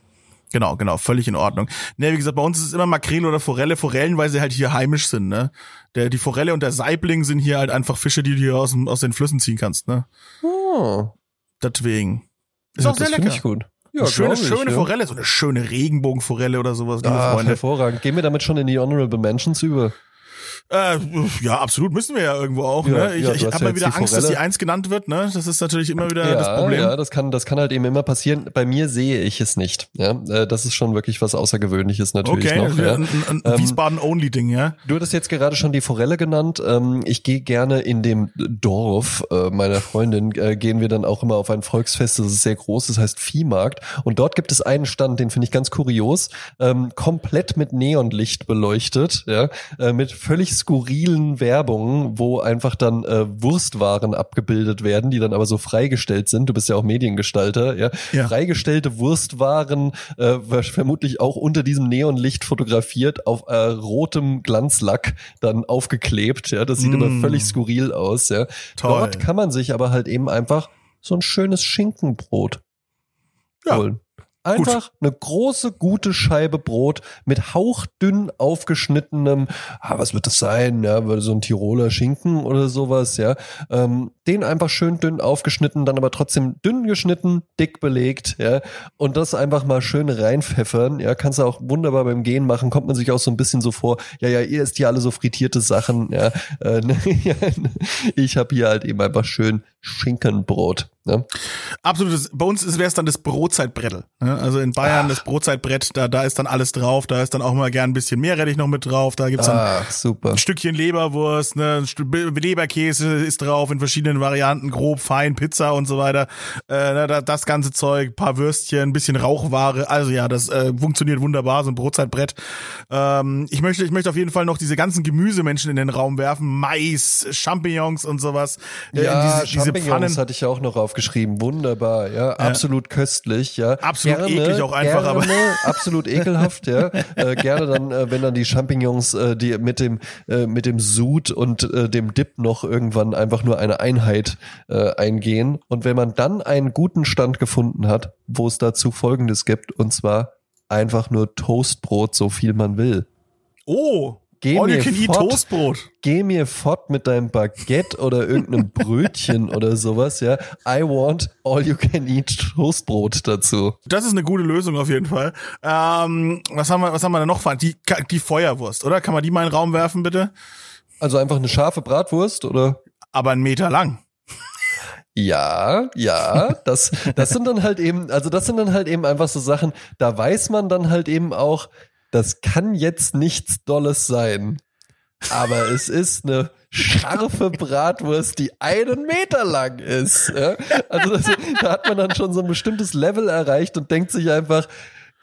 Genau, genau, völlig in Ordnung. Ne, wie gesagt, bei uns ist es immer Makrele oder Forelle. Forellen, weil sie halt hier heimisch sind, ne? Der, die Forelle und der Saibling sind hier halt einfach Fische, die du hier aus, aus den Flüssen ziehen kannst, ne?
Oh,
Deswegen. Ist
ja,
auch sehr lecker.
ich gut. Ja,
Eine schöne,
ich,
schöne
ja.
Forelle, so eine schöne Regenbogenforelle oder sowas, liebe
Ach,
Freunde.
hervorragend. Gehen wir damit schon in die Honorable Mentions über.
Äh, ja, absolut müssen wir ja irgendwo auch.
Ja,
ne? Ich,
ja,
ich habe
ja
mal wieder Angst, dass die
Forelle.
Eins genannt wird. Ne? Das ist natürlich immer wieder
ja,
das Problem.
ja, das kann, das kann halt eben immer passieren. Bei mir sehe ich es nicht. Ja, äh, das ist schon wirklich was Außergewöhnliches natürlich
okay,
noch. Ja.
ein,
Ähm,
Wiesbaden-Only-Ding, ja.
Du hattest jetzt gerade schon die Forelle genannt. Ähm, ich gehe gerne in dem Dorf äh, meiner Freundin, äh, gehen wir dann auch immer auf ein Volksfest, das ist sehr groß, das heißt Viehmarkt. Und dort gibt es einen Stand, den finde ich ganz kurios, ähm, komplett mit Neonlicht beleuchtet, ja, mit völlig skurrilen Werbungen, wo einfach dann äh, Wurstwaren abgebildet werden, die dann aber so freigestellt sind. Du bist ja auch Mediengestalter, ja.
Ja.
Freigestellte Wurstwaren, äh, vermutlich auch unter diesem Neonlicht fotografiert, auf äh, rotem Glanzlack dann aufgeklebt. Ja, das sieht
Mm.
immer völlig skurril aus. Ja.
Toll.
Dort kann man sich aber halt eben einfach so ein schönes Schinkenbrot
Ja.
holen. Einfach eine große, gute Scheibe Brot mit hauchdünn aufgeschnittenem, ah, was wird das sein, ja, so ein Tiroler Schinken oder sowas, ja. Ähm, den einfach schön dünn aufgeschnitten, dann aber trotzdem dünn geschnitten, dick belegt, ja. Und das einfach mal schön reinpfeffern, ja. Kannst du auch wunderbar beim Gehen machen, kommt man sich auch so ein bisschen so vor, ja, ja, ihr isst hier alle so frittierte Sachen, ja. Äh, ich habe hier halt eben einfach schön Schinkenbrot, ne.
Absolutes, bei uns wäre es dann das Brotzeitbrettel. Ne? Also in Bayern das Brotzeitbrett, da, da ist dann alles drauf, da ist dann auch mal gern ein bisschen Meerrettich noch mit drauf, da gibt's dann
Ach, super.
ein Stückchen Leberwurst, ne, Leberkäse ist drauf in verschiedenen Varianten, grob, fein, Pizza und so weiter. Äh, ne, da- das ganze Zeug, paar Würstchen, ein bisschen Rauchware. Also ja, das äh, funktioniert wunderbar, so ein Brotzeitbrett. Ähm, ich möchte, ich möchte auf jeden Fall noch diese ganzen Gemüsemenschen in den Raum werfen, Mais, Champignons und sowas. Äh,
Ja,
diese, diese
Champignons
Pfannen.
hatte ich auch noch aufgeschrieben. Wunderbar, ja, absolut köstlich, ja.
Absolut eklig auch einfach,
gerne,
aber-
absolut ekelhaft, ja. Äh, gerne dann, äh, wenn dann die Champignons, äh, die mit dem äh, mit dem Sud und äh, dem Dip noch irgendwann einfach nur eine Einheit äh, eingehen. Und wenn man dann einen guten Stand gefunden hat, wo es dazu Folgendes gibt, und zwar einfach nur Toastbrot, so viel man will.
Oh,
Geh
all you
mir
can eat
fort.
Toastbrot.
geh mir fort mit deinem Baguette oder irgendeinem Brötchen oder sowas, ja. I want all you can eat Toastbrot dazu.
Das ist eine gute Lösung auf jeden Fall. Ähm, was haben wir, was haben wir da noch? Die, die Feuerwurst, oder? Kann man die mal in den Raum werfen, bitte?
Also einfach eine scharfe Bratwurst oder?
Aber einen Meter lang.
Ja, ja, das, das sind dann halt eben, also das sind dann halt eben einfach so Sachen, da weiß man dann halt eben auch, das kann jetzt nichts Dolles sein. Aber es ist eine scharfe Bratwurst, die einen Meter lang ist. Ja? Also das, da hat man dann schon so ein bestimmtes Level erreicht und denkt sich einfach,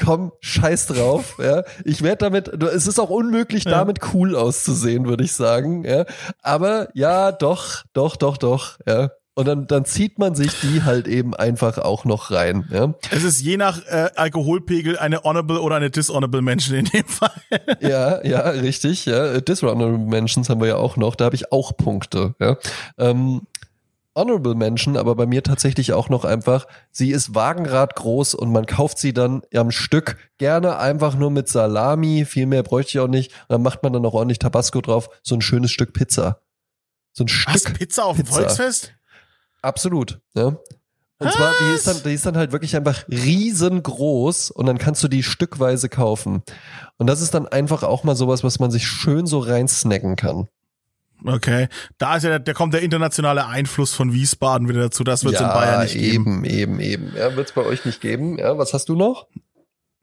komm, scheiß drauf. Ja? Ich werde damit, es ist auch unmöglich, damit cool auszusehen, würde ich sagen. Ja? Aber ja, doch, doch, doch, doch. Ja? Und dann, dann zieht man sich die halt eben einfach auch noch rein. Ja,
Es ist je nach äh, Alkoholpegel eine honorable oder eine dishonorable Menschen in dem Fall.
ja, ja richtig. Ja. Dishonorable Mentions haben wir ja auch noch. Da habe ich auch Punkte. Ja. Ähm, Honorable Mention, aber bei mir tatsächlich auch noch einfach, sie ist Wagenrad groß und man kauft sie dann am Stück gerne einfach nur mit Salami, viel mehr bräuchte ich auch nicht. Und dann macht man dann noch ordentlich Tabasco drauf, so ein schönes Stück Pizza. So ein? Stück
Pizza auf dem
Pizza.
Volksfest?
Absolut. Ja. Und zwar, die ist, dann, die ist dann halt wirklich einfach riesengroß und dann kannst du die stückweise kaufen. Und das ist dann einfach auch mal sowas, was man sich schön so rein snacken kann.
Okay, da ist ja, da kommt der internationale Einfluss von Wiesbaden wieder dazu. Das wird es
ja,
in Bayern nicht
eben,
geben.
eben, eben. Ja, wird es bei euch nicht geben. Ja, was hast du noch?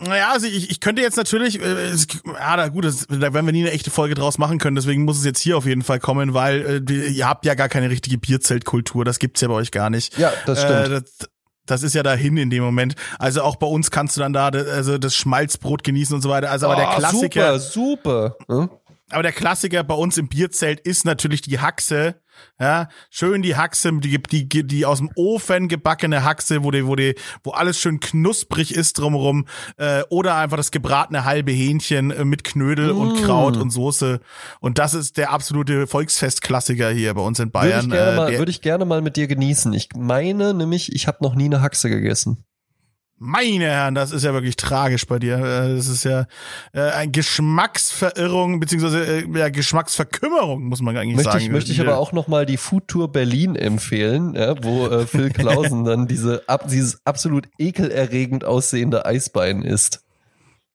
Naja, also ich, ich könnte jetzt natürlich, äh, ja, na gut, das, da werden wir nie eine echte Folge draus machen können, deswegen muss es jetzt hier auf jeden Fall kommen, weil äh, ihr habt ja gar keine richtige Bierzeltkultur, das gibt's ja bei euch gar nicht.
Ja, das stimmt.
Äh, das, das ist ja dahin in dem Moment. Also auch bei uns kannst du dann da also das Schmalzbrot genießen und so weiter. Also aber der
Ah,
Klassiker,
Super, super. Hm?
aber der Klassiker bei uns im Bierzelt ist natürlich die Haxe. Ja, schön die Haxe, die, die, die aus dem Ofen gebackene Haxe, wo die, wo die, wo alles schön knusprig ist drumherum, äh, oder einfach das gebratene halbe Hähnchen äh, mit Knödel und
Mm.
Kraut und Soße. Und das ist der absolute Volksfestklassiker hier bei uns in
Würde
Bayern.
ich, gerne
äh,
mal,
der,
würde ich gerne mal mit dir genießen. Ich meine nämlich, ich habe noch nie eine Haxe gegessen.
Meine Herren, das ist ja wirklich tragisch bei dir. Äh, Das ist ja äh, eine Geschmacksverirrung beziehungsweise äh, ja, Geschmacksverkümmerung, muss man eigentlich
Möchte
sagen.
ich, möchte ich aber auch noch mal die Food Tour Berlin empfehlen, ja, wo äh, Phil Klausen dann diese ab, dieses absolut ekelerregend aussehende Eisbein isst.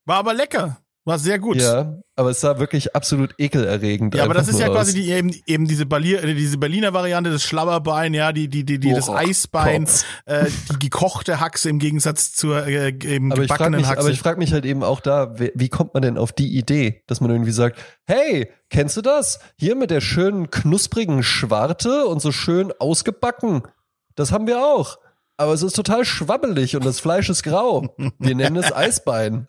War aber lecker. War sehr gut.
Ja, aber es sah wirklich absolut ekelerregend
Ja, aber das ist ja quasi
aus.
die, eben, eben diese, Berliner, äh, diese Berliner Variante, das Schlabberbein, ja, die, die, die, die das
Oh,
Eisbein,
Kotz.
äh, die gekochte Haxe im Gegensatz zur äh, eben
Aber ich frage
gebackenen
mich,
Haxe.
aber ich frag mich halt eben auch da, wie, wie kommt man denn auf die Idee, dass man irgendwie sagt, hey, kennst du das? Hier mit der schönen knusprigen Schwarte und so schön ausgebacken. Das haben wir auch. Aber es ist total schwabbelig und das Fleisch ist grau. Wir nennen es Eisbein.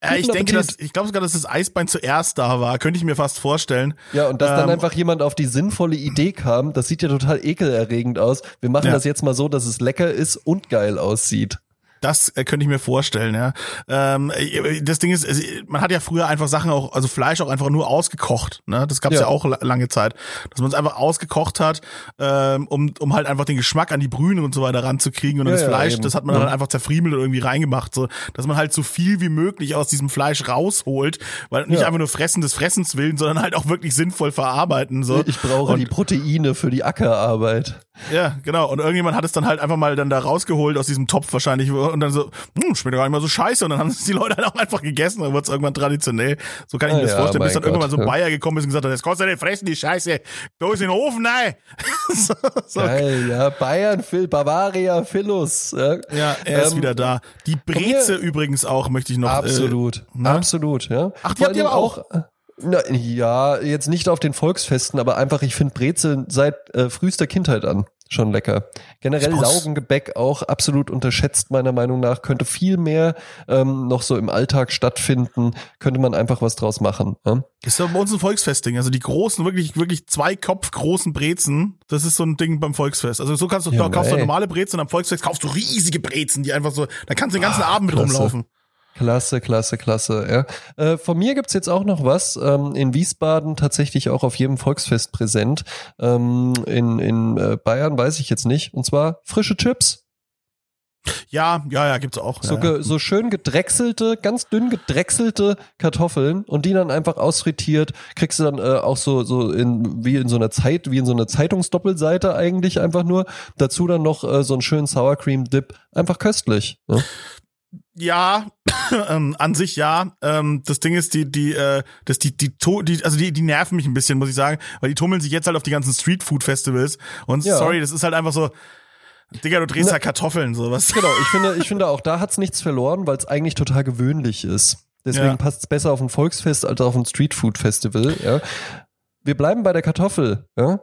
äh, ich denke, dass, ich glaube sogar, dass das Eisbein zuerst da war. Könnte ich mir fast vorstellen.
Ja, und dass dann
Ähm,
einfach jemand auf die sinnvolle Idee kam, das sieht ja total ekelerregend aus. Wir machen
Ja.
das jetzt mal so, dass es lecker ist und geil aussieht.
Das äh, könnte ich mir vorstellen, ja. Ähm, äh, das Ding ist, man hat ja früher einfach Sachen auch, also Fleisch auch einfach nur ausgekocht. Ne? Das gab es ja.
Ja.
auch la- lange Zeit, dass man es einfach ausgekocht hat, ähm, um, um halt einfach den Geschmack an die Brühe und so weiter ranzukriegen. Und
Ja,
das Fleisch,
eben.
das hat man dann einfach zerfriemelt und irgendwie reingemacht, so dass man halt so viel wie möglich aus diesem Fleisch rausholt, weil nicht einfach nur fressen des Fressens willen, sondern halt auch wirklich sinnvoll verarbeiten. So.
Ich brauche
Und-
die Proteine für die Ackerarbeit.
Ja, genau. Und irgendjemand hat es dann halt einfach mal dann da rausgeholt aus diesem Topf wahrscheinlich und dann so, hm, schmeckt doch gar nicht mal so scheiße. Und dann haben es die Leute halt auch einfach gegessen. Dann wurde es irgendwann traditionell. So kann ich mir das
ja,
vorstellen. Bis dann irgendwann
Gott,
so ein
ja.
Bayer gekommen ist und gesagt hat, das kostet nicht fressen, die Scheiße. Da ist in den Ofen, nein. so, so.
Geil, ja. Bayern, Phil, Bavaria, Philus. Ja,
Ja, er ist
Ähm,
wieder da. Die Breze übrigens auch, möchte ich noch.
Absolut,
ne?
absolut, ja.
Ach, die habt ihr aber auch?
äh, Na, ja, jetzt nicht auf den Volksfesten, aber einfach, ich finde Brezeln seit äh, frühester Kindheit an schon lecker. Generell Laugengebäck auch absolut unterschätzt, meiner Meinung nach. Könnte viel mehr ähm, noch so im Alltag stattfinden. Könnte man einfach was draus machen. Ja?
Äh, ist doch bei uns ein Volksfestding. Also die großen, wirklich, wirklich zwei Kopf großen Brezen, das ist so ein Ding beim Volksfest. Also so kannst du,
Ja,
da kaufst du normale Brezen und am Volksfest kaufst du riesige Brezen, die einfach so, da kannst du den ganzen Abend mit
klasse.
rumlaufen.
Klasse, klasse, klasse. Ja. Äh, von mir gibt's jetzt auch noch was. Ähm, in Wiesbaden tatsächlich auch auf jedem Volksfest präsent. Ähm, in in äh, Bayern weiß ich jetzt nicht. Und zwar frische Chips.
Ja, ja, ja, gibt's auch.
So,
ja,
ge, so schön gedrechselte, ganz dünn gedrechselte Kartoffeln und die dann einfach ausfrittiert. Kriegst du dann äh, auch so, so in, wie in so einer Zeit, wie in so einer Zeitungsdoppelseite eigentlich einfach nur. Dazu dann noch äh, so einen schönen Sour Cream Dip. Einfach köstlich. Ja.
Ja, ähm, an sich ja. Ähm, das Ding ist, die, die, äh, das, die, die, die, also die, die nerven mich ein bisschen, muss ich sagen, weil die tummeln sich jetzt halt auf die ganzen Streetfood-Festivals. Und
Ja.
sorry, das ist halt einfach so, Digga, du drehst
Na-
halt Kartoffeln, so was.
Genau, ich finde, ich finde auch da hat's nichts verloren, weil es eigentlich total gewöhnlich ist. Deswegen
Ja.
passt's besser auf ein Volksfest als auf ein Streetfood-Festival. Ja. Wir bleiben bei der Kartoffel. Ja.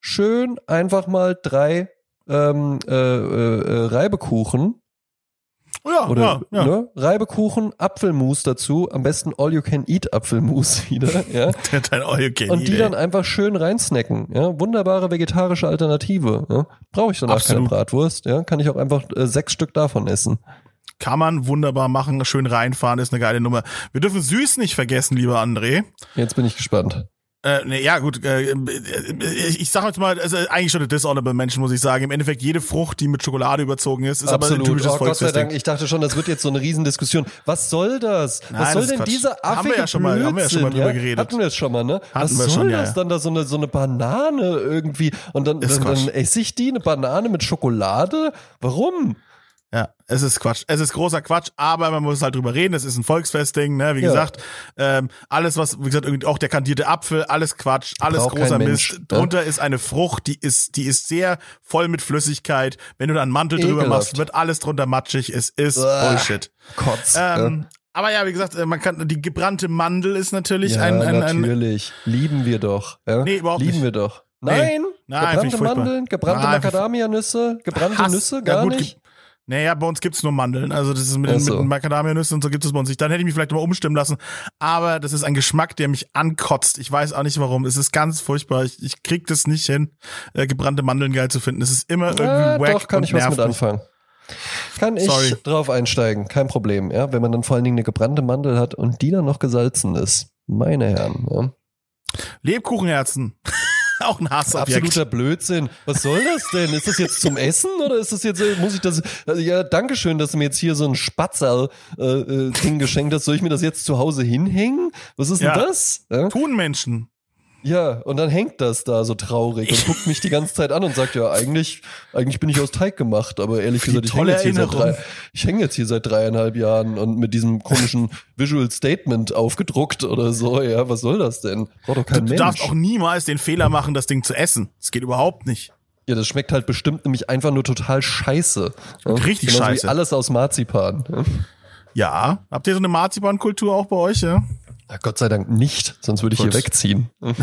Schön einfach mal drei ähm, äh, äh, äh, Reibekuchen
Ja,
oder
ja, ja.
Ne? Reibekuchen, Apfelmus dazu, am besten All-You-Can-Eat-Apfelmus wieder. Ja.
Dein All okay,
Und die dann einfach schön reinsnacken. Ja, wunderbare vegetarische Alternative. Ja, Brauche ich danach
Absolut.
keine Bratwurst. Ja, kann ich auch einfach äh, sechs Stück davon essen.
Kann man wunderbar machen, schön reinfahren, ist eine geile Nummer. Wir dürfen süß nicht vergessen, lieber André.
Jetzt bin ich gespannt.
Äh, nee, ja, gut. Äh, ich, sag jetzt mal, also eigentlich schon eine dishonorable Menschen, muss ich sagen. Im Endeffekt jede Frucht, die mit Schokolade überzogen ist, ist
Absolut.
aber ein typisches
oh, Gott sei. Dank, ich dachte schon, das wird jetzt so eine Riesendiskussion. Was soll das?
Nein,
Was soll
das
denn
Quatsch.
dieser
Haben
affige
wir ja schon mal- haben wir ja schon mal drüber geredet.
Hatten wir es schon mal, ne? Was
Hatten wir
soll
schon, ja,
das
ja.
dann da so eine, so eine Banane irgendwie? Und dann,
Ist
dann, dann esse ich die, eine Banane mit Schokolade? Warum?
Ja, es ist Quatsch. Es ist großer Quatsch, aber man muss halt drüber reden. Es ist ein Volksfestding, ne? Wie
Ja.
gesagt, ähm, alles was, wie gesagt, irgendwie auch der kandierte Apfel, alles Quatsch, alles
Braucht
großer Mist.
Mensch, ne?
Drunter ist eine Frucht, die ist, die ist sehr voll mit Flüssigkeit. Wenn du da einen Mantel drüber
Ekelhaft.
machst, wird alles drunter matschig. Es ist
Uah.
Bullshit.
Kotz.
Ähm, aber ja, wie gesagt, äh, man kann, die gebrannte Mandel ist natürlich
ja,
ein, ein, ein,
natürlich. Lieben wir doch. Ja?
Nee, überhaupt
Lieben
nicht.
wir doch. Nein,
Nein,
gebrannte. Mandeln, gebrannte Macadamia-Nüsse, gebrannte
Hass.
Nüsse,
Ja,
gar
gut,
nicht.
Naja, bei uns gibt's nur Mandeln. Also das ist mit, den,
so.
mit den Macadamia-Nüssen und so gibt es bei uns nicht. Dann hätte ich mich vielleicht mal umstimmen lassen. Aber das ist ein Geschmack, der mich ankotzt. Ich weiß auch nicht warum. Es ist ganz furchtbar. Ich, ich krieg das nicht hin, äh, gebrannte Mandeln geil zu finden. Es ist immer irgendwie
Ja,
wack
doch, kann
und
ich was mit anfangen. Kann ich
Sorry.
drauf einsteigen, kein Problem. Ja, wenn man dann vor allen Dingen eine gebrannte Mandel hat und die dann noch gesalzen ist. Meine Herren. Ja.
Lebkuchenherzen. auch ein Hassobjekt.
Absoluter Blödsinn. Was soll das denn? Ist das jetzt zum Essen oder ist das jetzt, äh, muss ich das, also ja, Dankeschön, dass du mir jetzt hier so ein Spatzerl äh, äh, Ding geschenkt hast. Soll ich mir das jetzt zu Hause hinhängen? Was ist
Ja.
denn das? Ja?
Tun Menschen.
Ja, und dann hängt das da so traurig und guckt mich die ganze Zeit an und sagt, ja, eigentlich, eigentlich bin ich aus Teig gemacht, aber ehrlich
Wie
gesagt, ich hänge jetzt hier seit
Erinnerung.
drei, ich hänge jetzt hier seit dreieinhalb Jahren und mit diesem komischen Visual Statement aufgedruckt oder so, ja, was soll das denn? Braucht doch kein
Du
Mensch.
darfst auch niemals den Fehler machen, das Ding zu essen. Das geht überhaupt nicht.
Ja, das schmeckt halt bestimmt nämlich einfach nur total scheiße. Ja?
Richtig
Genauso
scheiße.
Wie alles aus Marzipan. Ja?
Ja. Habt ihr so eine Marzipankultur auch bei euch, ja?
Ja, Gott sei Dank nicht, sonst würde ich
Gut.
hier wegziehen.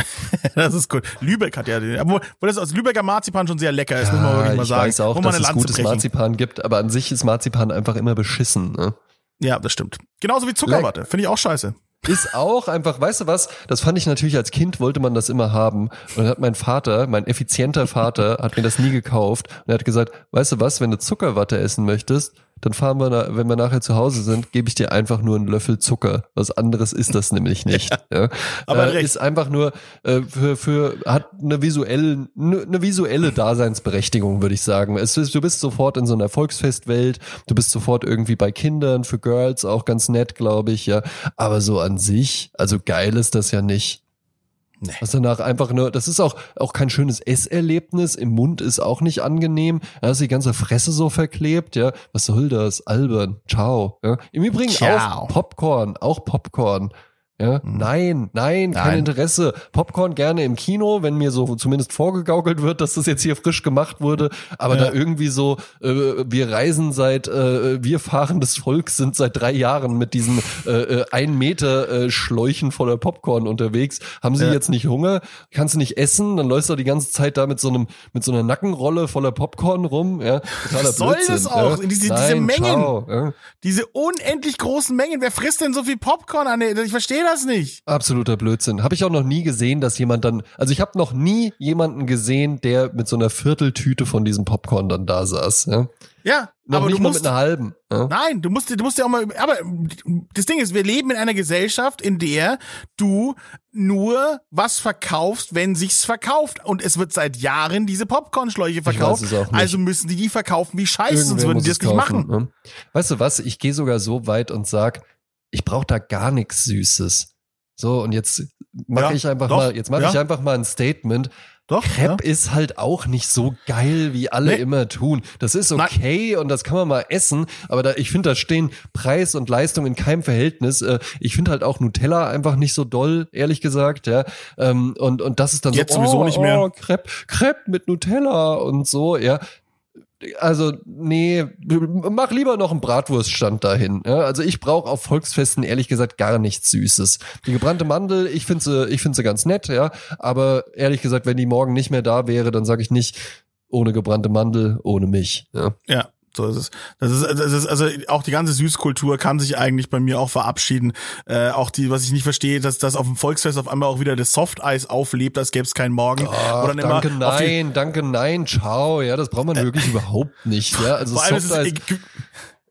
Das ist cool. Lübeck hat ja den, obwohl obwohl das aus Lübecker Marzipan schon sehr lecker ist, muss man wirklich mal
ich
sagen.
weiß auch, dass es gutes
brechen.
Marzipan gibt, aber an sich ist Marzipan einfach immer beschissen. Ne?
Ja, das stimmt. Genauso wie Zuckerwatte. Finde ich auch scheiße.
Ist auch einfach, weißt du was, das fand ich natürlich als Kind, wollte man das immer haben. Und dann hat mein Vater, mein effizienter Vater, hat mir das nie gekauft. Und er hat gesagt, weißt du was, wenn du Zuckerwatte essen möchtest, dann fahren wir, wenn wir nachher zu Hause sind, gebe ich dir einfach nur einen Löffel Zucker. Was anderes ist das nämlich nicht. Ja.
aber
äh, ist einfach nur äh, für, für hat eine visuelle, eine visuelle Daseinsberechtigung, würde ich sagen. Es ist, du bist sofort in so einer Volksfestwelt, du bist sofort irgendwie bei Kindern, für Girls auch ganz nett, glaube ich, ja. Aber so an sich, also geil ist das ja nicht.
Nee.
Was danach einfach nur, das ist auch, auch kein schönes Esserlebnis. Im Mund ist auch nicht angenehm. Da ist die ganze Fresse so verklebt, ja. Was soll das? Albern. Ciao. Ja. Im Übrigen
Ciao.
auch Popcorn, auch Popcorn. Ja, nein, nein, kein
Nein.
Interesse. Popcorn gerne im Kino, wenn mir so zumindest vorgegaukelt wird, dass das jetzt hier frisch gemacht wurde. Aber
Ja.
da irgendwie so, äh, wir reisen seit, äh, wir fahren des Volks sind seit drei Jahren mit diesen äh, äh, ein Meter äh, Schläuchen voller Popcorn unterwegs. Haben Sie
Ja.
jetzt nicht Hunger? Kannst du nicht essen? Dann läufst du die ganze Zeit da mit so einem, mit so einer Nackenrolle voller Popcorn rum. Ja, totaler
Was soll
Blödsinn,
das auch?
Ja?
Diese- diese
Nein,
Mengen.
Ciao, ja?
Diese unendlich großen Mengen. Wer frisst denn so viel Popcorn an? Ich verstehe das nicht.
Absoluter Blödsinn. Habe ich auch noch nie gesehen, dass jemand dann, also ich habe noch nie jemanden gesehen, der mit so einer Vierteltüte von diesem Popcorn dann da saß. Ja?
Ja,
Noch
aber
nicht
du
mal
musst,
mit einer halben. Ja?
Nein, du musst, du musst ja auch mal, aber das Ding ist, wir leben in einer Gesellschaft, in der du nur was verkaufst, wenn sich's verkauft. Und es wird seit Jahren diese Popcornschläuche verkauft. Also müssen die die verkaufen wie Scheiße, sonst würden die
es
das nicht
kaufen,
machen.
Ne? Weißt du was? Ich gehe sogar so weit und sag, ich brauche da gar nichts Süßes. So, und jetzt mache
Ja,
ich einfach
doch,
mal, jetzt mache
ja.
ich einfach mal ein Statement.
Doch,
Crepe ist halt auch nicht so geil, wie alle
Nee.
immer tun. Das ist okay und das kann man mal essen, aber da, ich finde, da stehen Preis und Leistung in keinem Verhältnis. Äh, Ich finde halt auch Nutella einfach nicht so doll, ehrlich gesagt, ja. Ähm, Und, und das ist dann
Jetzt
so,
sowieso
oh,
nicht mehr.
Oh, Crepe, Crepe mit Nutella und so, ja. Also, nee, mach lieber noch einen Bratwurststand dahin. Ja? Also ich brauche auf Volksfesten ehrlich gesagt gar nichts Süßes. Die gebrannte Mandel, ich finde sie, ich finde sie ganz nett, ja. Aber ehrlich gesagt, wenn die morgen nicht mehr da wäre, dann sage ich nicht, ohne gebrannte Mandel, ohne mich. Ja.
Ja, so ist es. Das ist, das ist, also auch die ganze Süßkultur kann sich eigentlich bei mir auch verabschieden. Äh, auch die, was ich nicht verstehe, dass das auf dem Volksfest auf einmal auch wieder das Softeis auflebt, als gäbe es keinen Morgen. Dann
danke, nein, danke, nein, ciao. Ja, das braucht man wirklich überhaupt nicht. Ja, also
Vor allem ist es,
Softeis,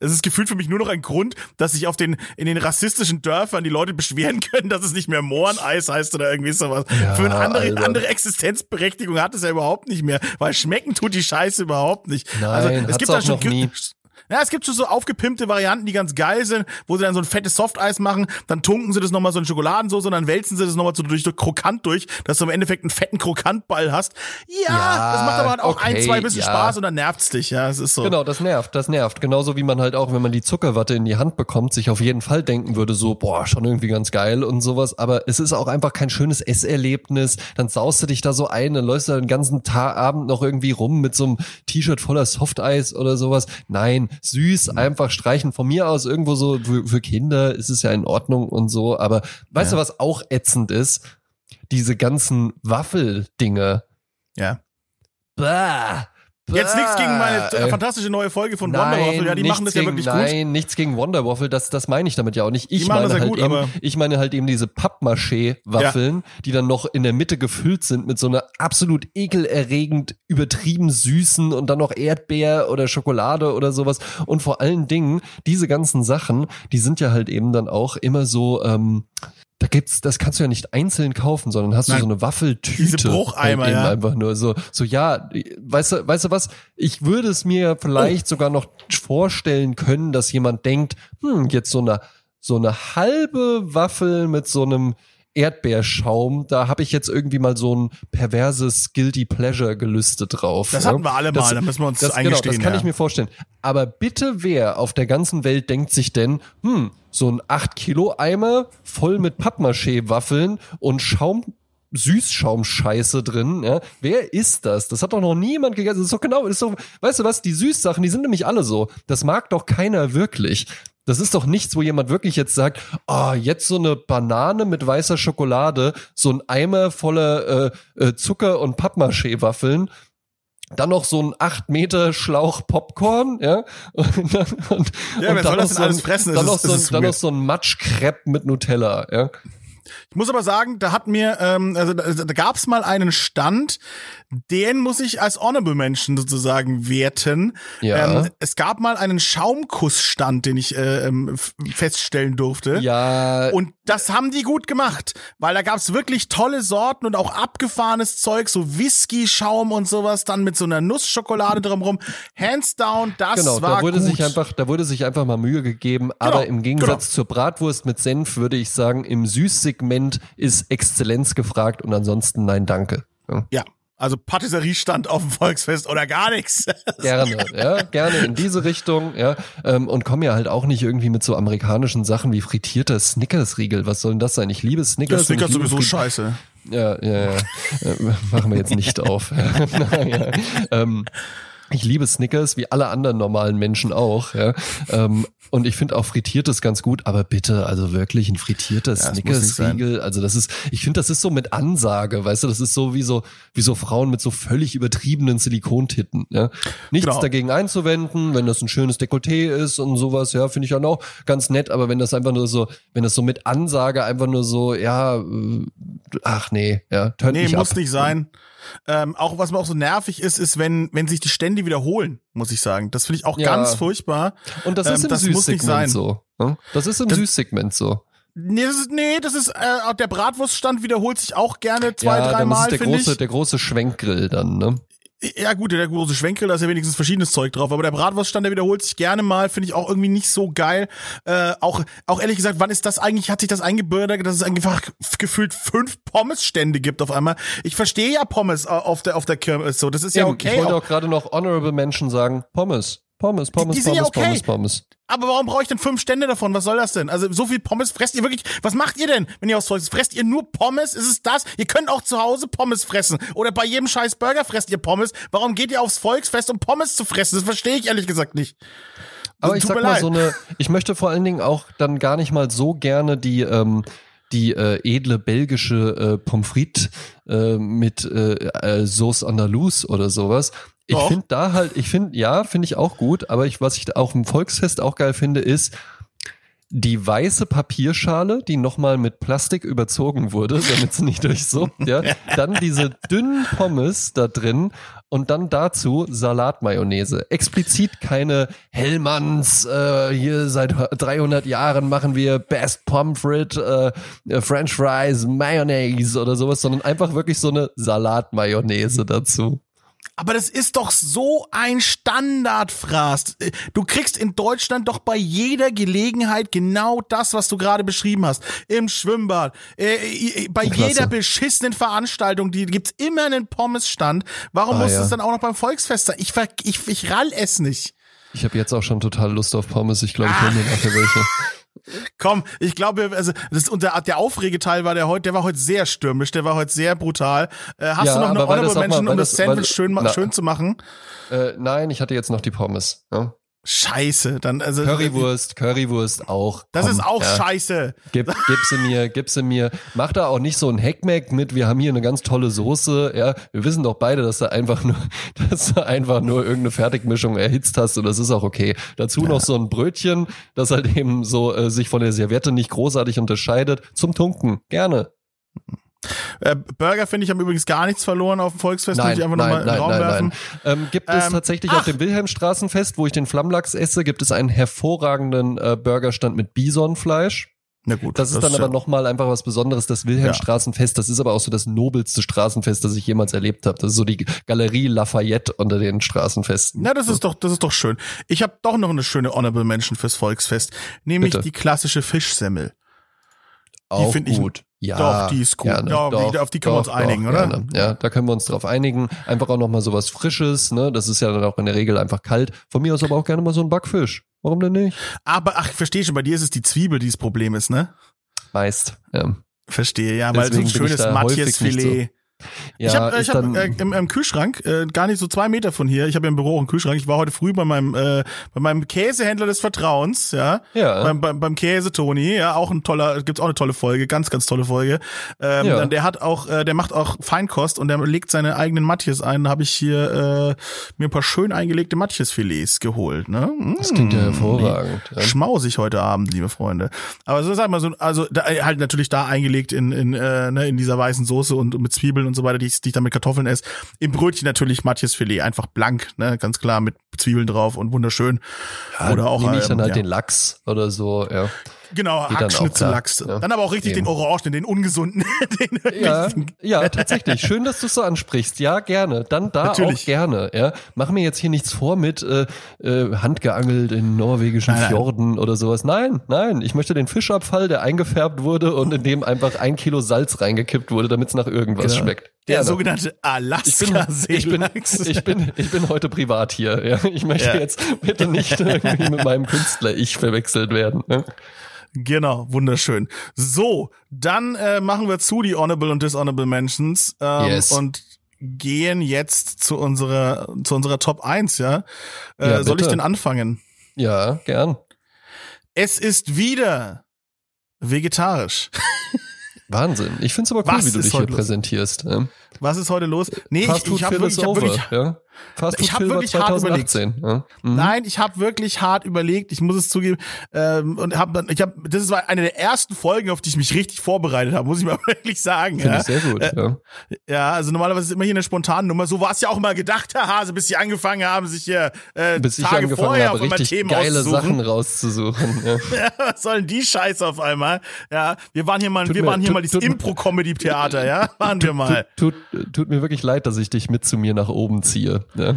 Es ist gefühlt für mich nur noch ein Grund, dass sich auf den, in den rassistischen Dörfern die Leute beschweren können, dass es nicht mehr Mohreneis heißt oder irgendwie sowas.
Ja,
für eine andere,
Alter.
andere Existenzberechtigung hat es ja überhaupt nicht mehr, weil schmecken tut die Scheiße überhaupt nicht. also,
Nein,
es
hat's
gibt
auch
da schon
nie.
Ja, es gibt schon so aufgepimpte Varianten, die ganz geil sind, wo sie dann so ein fettes Softeis machen, dann tunken sie das nochmal so in Schokoladensoße und dann wälzen sie das nochmal so durch, durch Krokant durch, dass du im Endeffekt einen fetten Krokantball hast. Ja,
Ja,
das macht aber halt auch ein,
okay,
zwei bisschen
ja.
Spaß und dann nervt's dich, ja, es ist so.
Genau, das nervt, das nervt. Genauso wie man halt auch, wenn man die Zuckerwatte in die Hand bekommt, sich auf jeden Fall denken würde, so, boah, schon irgendwie ganz geil und sowas. Aber es ist auch einfach kein schönes Esserlebnis. Dann saust du dich da so ein, dann läufst du den ganzen Tag, Abend noch irgendwie rum mit so einem T-Shirt voller Softeis oder sowas. Nein, süß, einfach streichen. Von mir aus irgendwo so, für, für Kinder ist es ja in Ordnung und so. Aber weißt
Ja.
du, was auch ätzend ist? Diese ganzen Waffeldinge.
Ja.
Bah.
Jetzt nichts gegen meine
äh,
fantastische neue Folge von Wonder Waffle, ja, die machen das ja
gegen,
wirklich
nein,
gut.
nichts gegen Wonder Waffle, das, das meine ich damit ja auch nicht. Ich meine
ja
halt
gut,
eben, ich meine halt eben diese Pappmaché-Waffeln, die dann noch in der Mitte gefüllt sind mit so einer absolut ekelerregend übertrieben süßen und dann noch Erdbeer oder Schokolade oder sowas. Und vor allen Dingen, diese ganzen Sachen, die sind ja halt eben dann auch immer so, ähm, da gibt's, das kannst du ja nicht einzeln kaufen, sondern hast
Nein.
du so eine Waffeltüte.
Diese Brucheimer, ja.
einfach nur so, so ja, weißt du, weißt du was? Ich würde es mir vielleicht sogar noch vorstellen können, dass jemand denkt, hm, jetzt so eine so eine halbe Waffel mit so einem Erdbeerschaum, da habe ich jetzt irgendwie mal so ein perverses Guilty Pleasure gelüstet drauf.
Das
ja.
hatten wir alle mal,
Das-
da müssen wir uns
das, genau,
eingestehen.
das kann
ja.
ich mir vorstellen. Aber bitte wer auf der ganzen Welt denkt sich denn, hm, so ein 8 Kilo Eimer voll mit Pappmaché-Waffeln und Schaum Süßschaumscheiße drin, ja. Wer ist das? Das hat doch noch niemand gegessen. Das ist doch genau, ist doch, weißt du was, die Süßsachen, die sind nämlich alle so. Das mag doch keiner wirklich. Das ist doch nichts, wo jemand wirklich jetzt sagt, ah, jetzt so eine Banane mit weißer Schokolade, so ein Eimer voller äh, äh, Zucker und Pappmaché-Waffeln dann noch so ein 8 Meter Schlauch Popcorn, ja. Und, dann- und,
Ja,
und dann noch so
alles
ein,
fressen?
Dann noch
ist-
so ein, dann noch so ein Matschkrepp mit Nutella, ja.
Ich muss aber sagen, da hat mir, ähm, also da, da gab es mal einen Stand, den muss ich als Honorable Mention sozusagen werten.
Ja.
Ähm, es gab mal einen Schaumkussstand, den ich äh, ähm, feststellen durfte.
Ja,
Und das haben die gut gemacht, weil da gab's wirklich tolle Sorten und auch abgefahrenes Zeug, so Whisky-Schaum und sowas, dann mit so einer Nussschokolade drumherum. Hands down, das
genau,
war
da wurde
gut.
sich einfach, da wurde sich einfach mal Mühe gegeben, aber im Gegensatz zur Bratwurst mit Senf würde ich sagen, im Süßsegment ist Exzellenz gefragt und ansonsten nein, danke. Ja.
ja, also Patisseriestand auf dem Volksfest oder gar nichts.
Gerne, ja, gerne in diese Richtung, ja. Ähm, und komm ja halt auch nicht irgendwie mit so amerikanischen Sachen wie frittierter Snickers-Riegel. Was soll denn das sein? Ich liebe Snickers.
Das Snickers sowieso
Fri-
scheiße.
Ja, ja, ja. Äh, machen wir jetzt nicht auf. naja. ähm, ich liebe Snickers, wie alle anderen normalen Menschen auch. Ja. Ähm, und ich finde auch frittiertes ganz gut, aber bitte, also wirklich ein frittierter
Ja.
Snickers-Riegel. Also das ist, ich finde, das ist so mit Ansage, weißt du, das ist so wie so, wie so Frauen mit so völlig übertriebenen Silikontitten. Ja. Nichts
Genau.
dagegen einzuwenden, wenn das ein schönes Dekolleté ist und sowas, ja, finde ich dann auch ganz nett, aber wenn das einfach nur so, wenn das so mit Ansage einfach nur so, ja, äh, ach nee, ja, tönt
Nee, muss
ab.
nicht sein. Ähm, auch was mir auch so nervig ist, ist, wenn, wenn sich die Stände wiederholen, muss ich sagen. Das finde ich auch
Ja.
ganz furchtbar.
Und das
Ähm,
ist im
das muss nicht sein.
Süßsegment so. ne? Das ist im
Das-
Süßsegment so.
Nee, das ist, nee, das ist, äh, der Bratwurststand wiederholt sich auch gerne zwei,
ja, ist
dreimal,
es der
finde
große,
ich.
der große Schwenkgrill dann, ne?
Ja gut, der große Schwenkel, da ist ja wenigstens verschiedenes Zeug drauf, aber der Bratwurststand, der wiederholt sich gerne mal, finde ich auch irgendwie nicht so geil. Äh, auch, auch ehrlich gesagt, wann ist das eigentlich, hat sich das eingebürgert, dass es einfach gefühlt fünf Pommesstände gibt auf einmal? Ich verstehe ja Pommes äh, auf der, auf der Kirmes so, das ist ja okay.
ich wollte
auch,
auch gerade noch Honorable Menschen sagen, Pommes. Pommes, Pommes,
die sind
Pommes,
ja okay.
Pommes, Pommes.
aber warum brauche ich denn fünf Stände davon? Was soll das denn? Also so viel Pommes fresst ihr wirklich, was macht ihr denn, wenn ihr aus Zeug Fresst ihr nur Pommes? Ist es das? Ihr könnt auch zu Hause Pommes fressen. Oder bei jedem scheiß Burger fresst ihr Pommes. Warum geht ihr aufs Volksfest, um Pommes zu fressen? Das verstehe ich ehrlich gesagt nicht.
Aber ich sag mal so eine, ich möchte vor allen Dingen auch dann gar nicht mal so gerne die, ähm, die äh, edle belgische äh, Pommes frites äh, mit äh, äh, Sauce Andalous oder sowas. Ich finde da halt, ich finde, ja, finde ich auch gut, aber ich, was ich auch im Volksfest auch geil finde, ist, die weiße Papierschale, die nochmal mit Plastik überzogen wurde, damit sie nicht durchsuppt, ja. Dann diese dünnen Pommes da drin und dann dazu Salatmayonnaise. Explizit keine Hellmanns, äh, hier seit 300 Jahren machen wir Best Pomfret, äh, French Fries, Mayonnaise oder sowas, sondern einfach wirklich so eine Salatmayonnaise dazu.
Aber das ist doch so ein Standardfraß. Du kriegst in Deutschland doch bei jeder Gelegenheit genau das, was du gerade beschrieben hast. Im Schwimmbad, äh, äh bei Klasse. jeder beschissenen Veranstaltung, die gibt's immer einen Pommesstand. Warum ah, muss ja. es dann auch noch beim Volksfest sein? Ich, ich, ich rall es nicht.
Ich habe jetzt auch schon total Lust auf Pommes. Ich glaube, ich hole mir nachher welche.
Komm, ich glaube, also das und der, der Aufregeteil war der heute, der war heute sehr stürmisch, der war heute sehr brutal. Äh, hast ja, du noch eine Honorable Mention, um das, das Sandwich schön, na, schön zu machen?
Äh, nein, ich hatte jetzt noch die Pommes. Ja?
Scheiße, dann also
Currywurst, Currywurst auch.
Das Komm, ist auch ja. scheiße.
Gib, gib sie mir, gib sie mir. Mach da auch nicht so ein Hackmack mit. Wir haben hier eine ganz tolle Soße. Ja, wir wissen doch beide, dass du einfach nur, dass du einfach nur irgendeine Fertigmischung erhitzt hast und das ist auch okay. Dazu ja. noch so ein Brötchen, das halt eben so äh, sich von der Serviette nicht großartig unterscheidet. Zum Tunken gerne.
Äh, Burger finde ich haben übrigens gar nichts verloren auf dem Volksfest, nein, ich einfach nochmal in den Raum nein, werfen.
Nein. Ähm, gibt es ähm, tatsächlich ach. auf dem Wilhelmstraßenfest, wo ich den Flammlachs esse, gibt es einen hervorragenden äh, Burgerstand mit Bisonfleisch. Na gut. Das ist das dann ist aber ja nochmal einfach was Besonderes, das Wilhelmstraßenfest. Das ist aber auch so das nobelste Straßenfest, das ich jemals erlebt habe. Das ist so die Galerie Lafayette unter den Straßenfesten.
Ja, das ist doch, das ist doch schön. Ich habe doch noch eine schöne Honorable Mention fürs Volksfest, nämlich Bitte. die klassische Fischsemmel.
Auch die gut. Ich,
ja, doch, die ist gut. Gerne, ja, doch, auf die können doch, wir uns einigen, oder? Gerne.
Ja, da können wir uns drauf einigen. Einfach auch noch mal sowas Frisches, ne? Das ist ja dann auch in der Regel einfach kalt. Von mir aus aber auch gerne mal so ein Backfisch. Warum denn nicht?
Aber ach, ich verstehe schon, bei dir ist es die Zwiebel, die das Problem ist, ne?
Meist, ja.
Verstehe, ja, weil Deswegen so ein schönes Matthias-Filet. Ja, ich habe hab, äh, im, im Kühlschrank, äh, gar nicht so zwei Meter von hier, ich habe ja im Büro einen Kühlschrank, ich war heute früh bei meinem äh, bei meinem Käsehändler des Vertrauens, ja, ja. Beim, beim, beim Käse Toni, ja, auch ein toller, gibt's auch eine tolle Folge, ganz, ganz tolle Folge. Ähm, ja. Der hat auch, äh, der macht auch Feinkost und der legt seine eigenen Matjes ein. Da habe ich hier äh, mir ein paar schön eingelegte Matjesfilets geholt. Ne?
Das klingt ja mmh, hervorragend.
Ja. Schmausig heute Abend, liebe Freunde. Aber so sag mal so, also da, halt natürlich da eingelegt in, in, äh, ne, in dieser weißen Soße und mit Zwiebeln und so weiter, die ich, die ich dann mit Kartoffeln esse. Im Brötchen natürlich Matjes Filet, einfach blank, ne, ganz klar mit Zwiebeln drauf und wunderschön.
Ja, oder auch nehme ich dann ähm, halt ja. den Lachs oder so, ja.
Genau, Hackschnitzellachs. Dann, ja. dann aber auch richtig Eben. den Orangen, den ungesunden. den
ja, ja, tatsächlich. Schön, dass du es so ansprichst. Ja, gerne. Dann da Natürlich. auch gerne. Ja, mach mir jetzt hier nichts vor mit äh, äh, handgeangelt in norwegischen nein, Fjorden nein. oder sowas. Nein, nein. Ich möchte den Fischabfall, der eingefärbt wurde und in dem einfach ein Kilo Salz reingekippt wurde, damit es nach irgendwas genau. schmeckt.
Der gerne. sogenannte alaska
ich bin, ich, bin, ich, bin, ich bin heute privat hier. Ja. Ich möchte ja. jetzt bitte nicht irgendwie mit meinem Künstler-Ich verwechselt werden. Ne?
Genau, wunderschön. So, dann äh, machen wir zu die Honorable und Dishonorable Mentions ähm, yes. und gehen jetzt zu unserer zu unserer Top 1, ja? Äh, ja soll ich denn anfangen?
Ja, gern.
Es ist wieder vegetarisch.
Wahnsinn. Ich find's aber cool, Was wie du dich hier präsentierst. Ja.
Was ist heute los? Nee,
Fast
ich, ich habe wirklich, ich hab wirklich,
ja?
Fast ich habe wirklich 2018. hart überlegt. Ja. Mhm. Nein, ich habe wirklich hart überlegt. Ich muss es zugeben. Ähm, und hab dann, ich habe, das war eine der ersten Folgen, auf die ich mich richtig vorbereitet habe, muss ich mal wirklich sagen.
Finde ja. ich sehr gut. Äh, ja.
ja, also normalerweise ist immer hier eine spontane Nummer. So war es ja auch mal gedacht, Herr Hase, bis sie angefangen haben, sich hier äh,
bis Tage vorher habe, auf einmal Themen geile Sachen rauszusuchen. Ja.
ja, was sollen die Scheiße auf einmal? Ja, wir waren hier mal, tut wir mir, waren hier tut, mal dieses Impro-Comedy-Theater, ja, waren wir mal.
Tut, tut, tut mir wirklich leid, dass ich dich mit zu mir nach oben ziehe. Ja.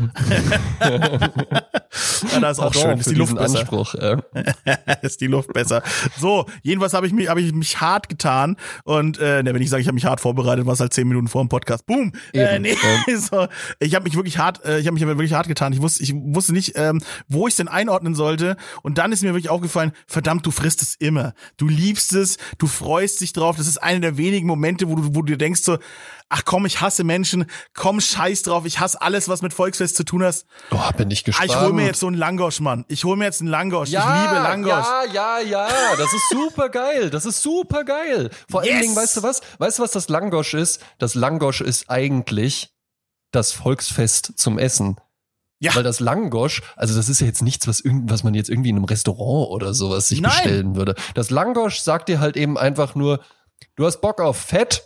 ja, das ist auch schön. Ist die Luft besser. Anspruch, ja. ist die Luft besser. So, jedenfalls habe ich mich, habe ich mich hart getan und äh, ne, wenn ich sage, ich habe mich hart vorbereitet, war es halt zehn Minuten vor dem Podcast. Boom. Äh, nee, so, ich habe mich wirklich hart, äh, ich habe mich wirklich hart getan. Ich wusste, ich wusste nicht, ähm, wo ich denn einordnen sollte. Und dann ist mir wirklich aufgefallen, verdammt, du frisst es immer. Du liebst es, du freust dich drauf. Das ist einer der wenigen Momente, wo du, wo du dir denkst so, ach komm, ich hasse Menschen, komm, scheiß drauf, ich hasse alles, was mit Volksfest zu tun hast.
Boah, bin ich gespannt.
Ah, ich hol mir jetzt so einen Langosch, Mann. Ich hol mir jetzt einen Langosch. Ja, ich liebe Langosch.
Ja, ja, ja, das ist super geil. Das ist super geil. Vor yes. allen Dingen, weißt du was? Weißt du, was das Langosch ist? Das Langosch ist eigentlich das Volksfest zum Essen.
Ja.
Weil das Langosch, also das ist ja jetzt nichts, was, irgend, was man jetzt irgendwie in einem Restaurant oder sowas sich
Nein.
bestellen würde. Das Langosch sagt dir halt eben einfach nur, du hast Bock auf Fett?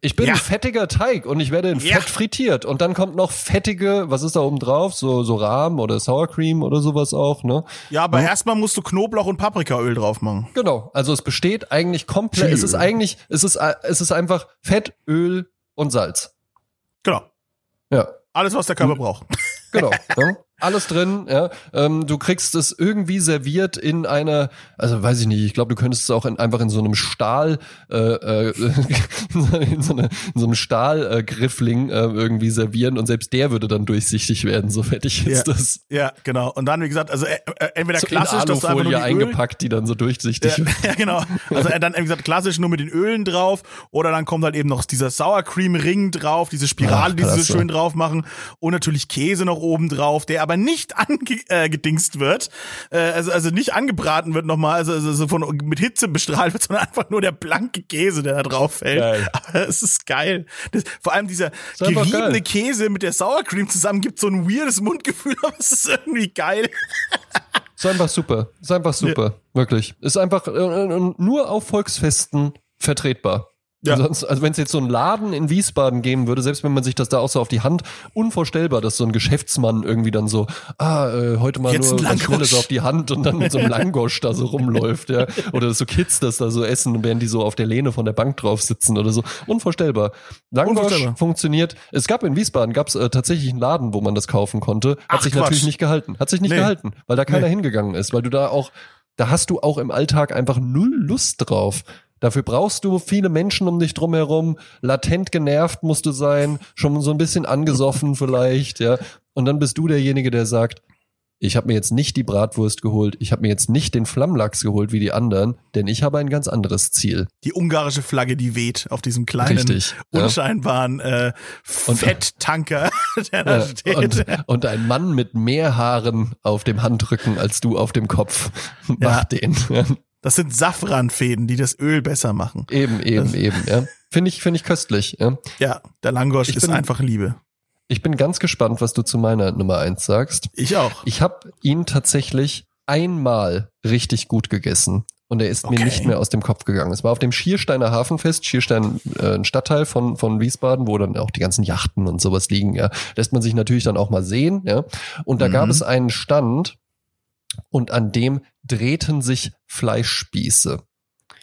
Ich bin
Ja.
ein fettiger Teig und ich werde in
Ja.
Fett frittiert. Und dann kommt noch fettige, was ist da oben drauf? So, so Rahm oder Sour Cream oder sowas auch, ne?
Ja, aber erstmal musst du Knoblauch und Paprikaöl drauf machen.
Genau. Also es besteht eigentlich komplett, es ist eigentlich, es ist, es ist einfach Fett, Öl und Salz.
Genau.
Ja.
Alles, was der Körper braucht.
Genau. ja. Alles drin, ja. Ähm, du kriegst es irgendwie serviert in einer, also weiß ich nicht, ich glaube, du könntest es auch in, einfach in so einem Stahl, äh, äh, in, so eine, in so einem Stahlgriffling äh, irgendwie servieren und selbst der würde dann durchsichtig werden, so fertig ist
Ja.
das.
Ja, genau. Und dann, wie gesagt, also äh, äh, entweder
So
klassisch, dass du einfach nur die
eingepackt, die dann so durchsichtig
Ja, ja, genau. Also äh, dann, wie gesagt, klassisch nur mit den Ölen drauf. Oder dann kommt halt eben noch dieser Sour Cream Ring drauf, diese Spirale,
Ach,
die sie so schön drauf machen. Und natürlich Käse noch oben drauf, der aber nicht angedingst äh, wird. Äh, also, also nicht angebraten wird nochmal, also, also so von, mit Hitze bestrahlt wird, sondern einfach nur der blanke Käse, der da drauf fällt.
Geil.
Aber es ist geil. Das, vor allem dieser geriebene. Käse mit der Sour Cream zusammen gibt so ein weirdes Mundgefühl, aber es ist irgendwie geil.
Ist einfach super. Ist einfach super. Wirklich. Ist einfach äh, äh, nur auf Volksfesten vertretbar.
Ja.
Ansonsten, also wenn es jetzt so einen Laden in Wiesbaden geben würde, selbst wenn man sich das da auch so auf die Hand, unvorstellbar, dass so ein Geschäftsmann irgendwie dann so, ah, äh, heute mal
Jetzt
nur was Schnelles auf die Hand und dann mit so einem Langosch da so rumläuft, ja. Oder so Kids das da so essen, während die so auf der Lehne von der Bank drauf sitzen oder so. Unvorstellbar. Langosch
Unvorstellbar.
funktioniert. Es gab in Wiesbaden gab's äh, tatsächlich einen Laden, wo man das kaufen konnte. Hat
Ach,
sich
Quatsch.
natürlich nicht gehalten. Hat sich nicht
Nee.
gehalten, weil da keiner
Nee.
hingegangen ist, weil du da auch, da hast du auch im Alltag einfach null Lust drauf. Dafür brauchst du viele Menschen um dich drum herum. Latent genervt musst du sein, schon so ein bisschen angesoffen vielleicht, ja. Und dann bist du derjenige, der sagt, ich habe mir jetzt nicht die Bratwurst geholt, ich habe mir jetzt nicht den Flammlachs geholt wie die anderen, denn ich habe ein ganz anderes Ziel.
Die ungarische Flagge, die weht auf diesem kleinen,
Richtig, ja.
unscheinbaren äh,
Und-
Fetttanker, der da
Ja,
steht.
und, und ein Mann mit mehr Haaren auf dem Handrücken als du auf dem Kopf macht den.
Das sind Safranfäden, die das Öl besser machen.
Eben, eben, eben, ja. Finde ich, finde ich köstlich, ja.
Ja, der Langosch
Ich
ist
bin-
einfach Liebe.
Ich bin ganz gespannt, was du zu meiner Nummer eins sagst.
Ich auch.
Ich habe ihn tatsächlich einmal richtig gut gegessen. Und er ist mir
Okay.
nicht mehr aus dem Kopf gegangen. Es war auf dem Schiersteiner Hafenfest, Schierstein, äh, ein Stadtteil von, von Wiesbaden, wo dann auch die ganzen Yachten und sowas liegen. Ja. Lässt man sich natürlich dann auch mal sehen. Ja. Und da
Mhm.
gab es einen Stand und an dem drehten sich Fleischspieße.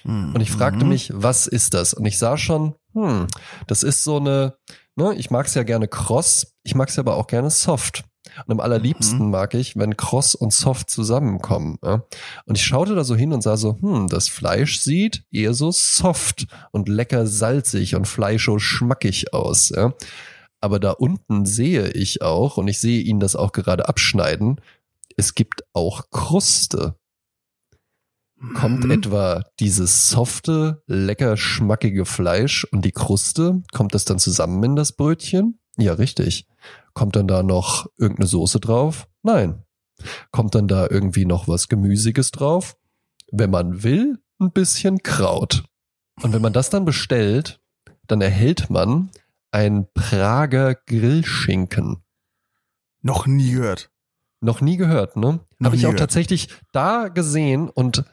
Und ich fragte
Mhm.
mich, was ist das? Und ich sah schon, hm, das ist so eine, ne, ich mag's ja gerne kross, ich mag's ja aber auch gerne soft. Und am allerliebsten
Mhm.
mag ich, wenn kross und soft zusammenkommen. Ja? Und ich schaute da so hin und sah so, hm, das Fleisch sieht eher so soft und lecker salzig und fleischo schmackig aus. Ja? Aber da unten sehe ich auch, und ich sehe ihn das auch gerade abschneiden, es gibt auch Kruste. Kommt
Mhm.
etwa dieses softe, lecker schmackige Fleisch und die Kruste, kommt das dann zusammen in das Brötchen? Ja, richtig. Kommt dann da noch irgendeine Soße drauf? Nein. Kommt dann da irgendwie noch was Gemüsiges drauf? Wenn man will, ein bisschen Kraut. Und wenn man das dann bestellt, dann erhält man ein Prager Grillschinken.
Noch nie gehört.
Noch nie gehört, ne? Habe ich auch
gehört.
tatsächlich da gesehen und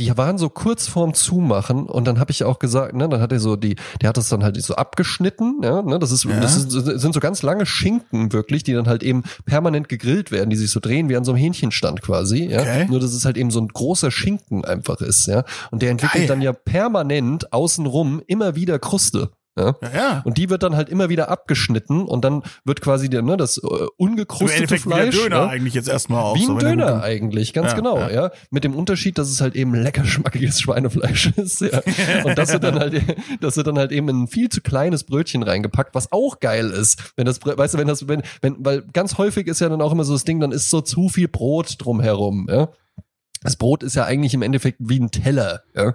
die waren so kurz vorm Zumachen und dann habe ich auch gesagt, ne, dann hat er so die, der hat das dann halt so abgeschnitten, ja, ne, das ist,
Ja.
das ist, sind so ganz lange Schinken wirklich, die dann halt eben permanent gegrillt werden, die sich so drehen wie an so einem Hähnchenstand quasi, ja,
Okay.
nur dass es halt eben so ein großer Schinken einfach ist, ja, und der entwickelt
Geil.
dann ja permanent außenrum immer wieder Kruste, ja.
Ja, ja.
Und die wird dann halt immer wieder abgeschnitten und dann wird quasi der, ne, das äh,
Im
ungekrustete
Endeffekt wie
Fleisch.
Döner
ne?
eigentlich jetzt erstmal auch.
Wie
so,
ein
er
Döner eigentlich, ganz
Ja,
genau,
ja.
Mit dem Unterschied, dass es halt eben lecker schmackiges Schweinefleisch ist, ja. Und das wird dann halt, das wird dann halt eben in ein viel zu kleines Brötchen reingepackt, was auch geil ist. Wenn das, weißt du, wenn das, wenn, wenn, weil ganz häufig ist ja dann auch immer so das Ding, dann ist so zu viel Brot drumherum, ja. Das Brot ist ja eigentlich im Endeffekt wie ein Teller, ja.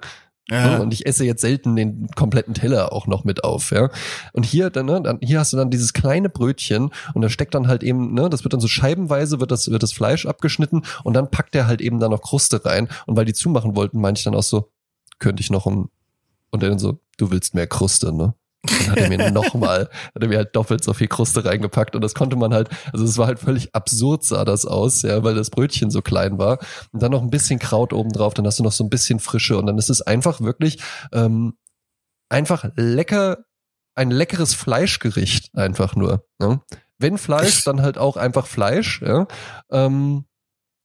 Ja.
Und ich esse jetzt selten den kompletten Teller auch noch mit auf, ja. Und hier dann, ne, dann hier hast du dann dieses kleine Brötchen und da steckt dann halt eben, ne, das wird dann so scheibenweise wird das wird das Fleisch abgeschnitten und dann packt er halt eben da noch Kruste rein und weil die zumachen wollten, meinte ich dann auch so, könnte ich noch ein und dann so, du willst mehr Kruste, ne? Dann hat er mir nochmal, hat er mir halt doppelt so viel Kruste reingepackt und das konnte man halt, also es war halt völlig absurd sah das aus, ja, weil das Brötchen so klein war und dann noch ein bisschen Kraut oben drauf, dann hast du noch so ein bisschen Frische und dann ist es einfach wirklich ähm, einfach lecker, ein leckeres Fleischgericht einfach nur. Ja? Wenn Fleisch, dann halt auch einfach Fleisch, ja. Ähm,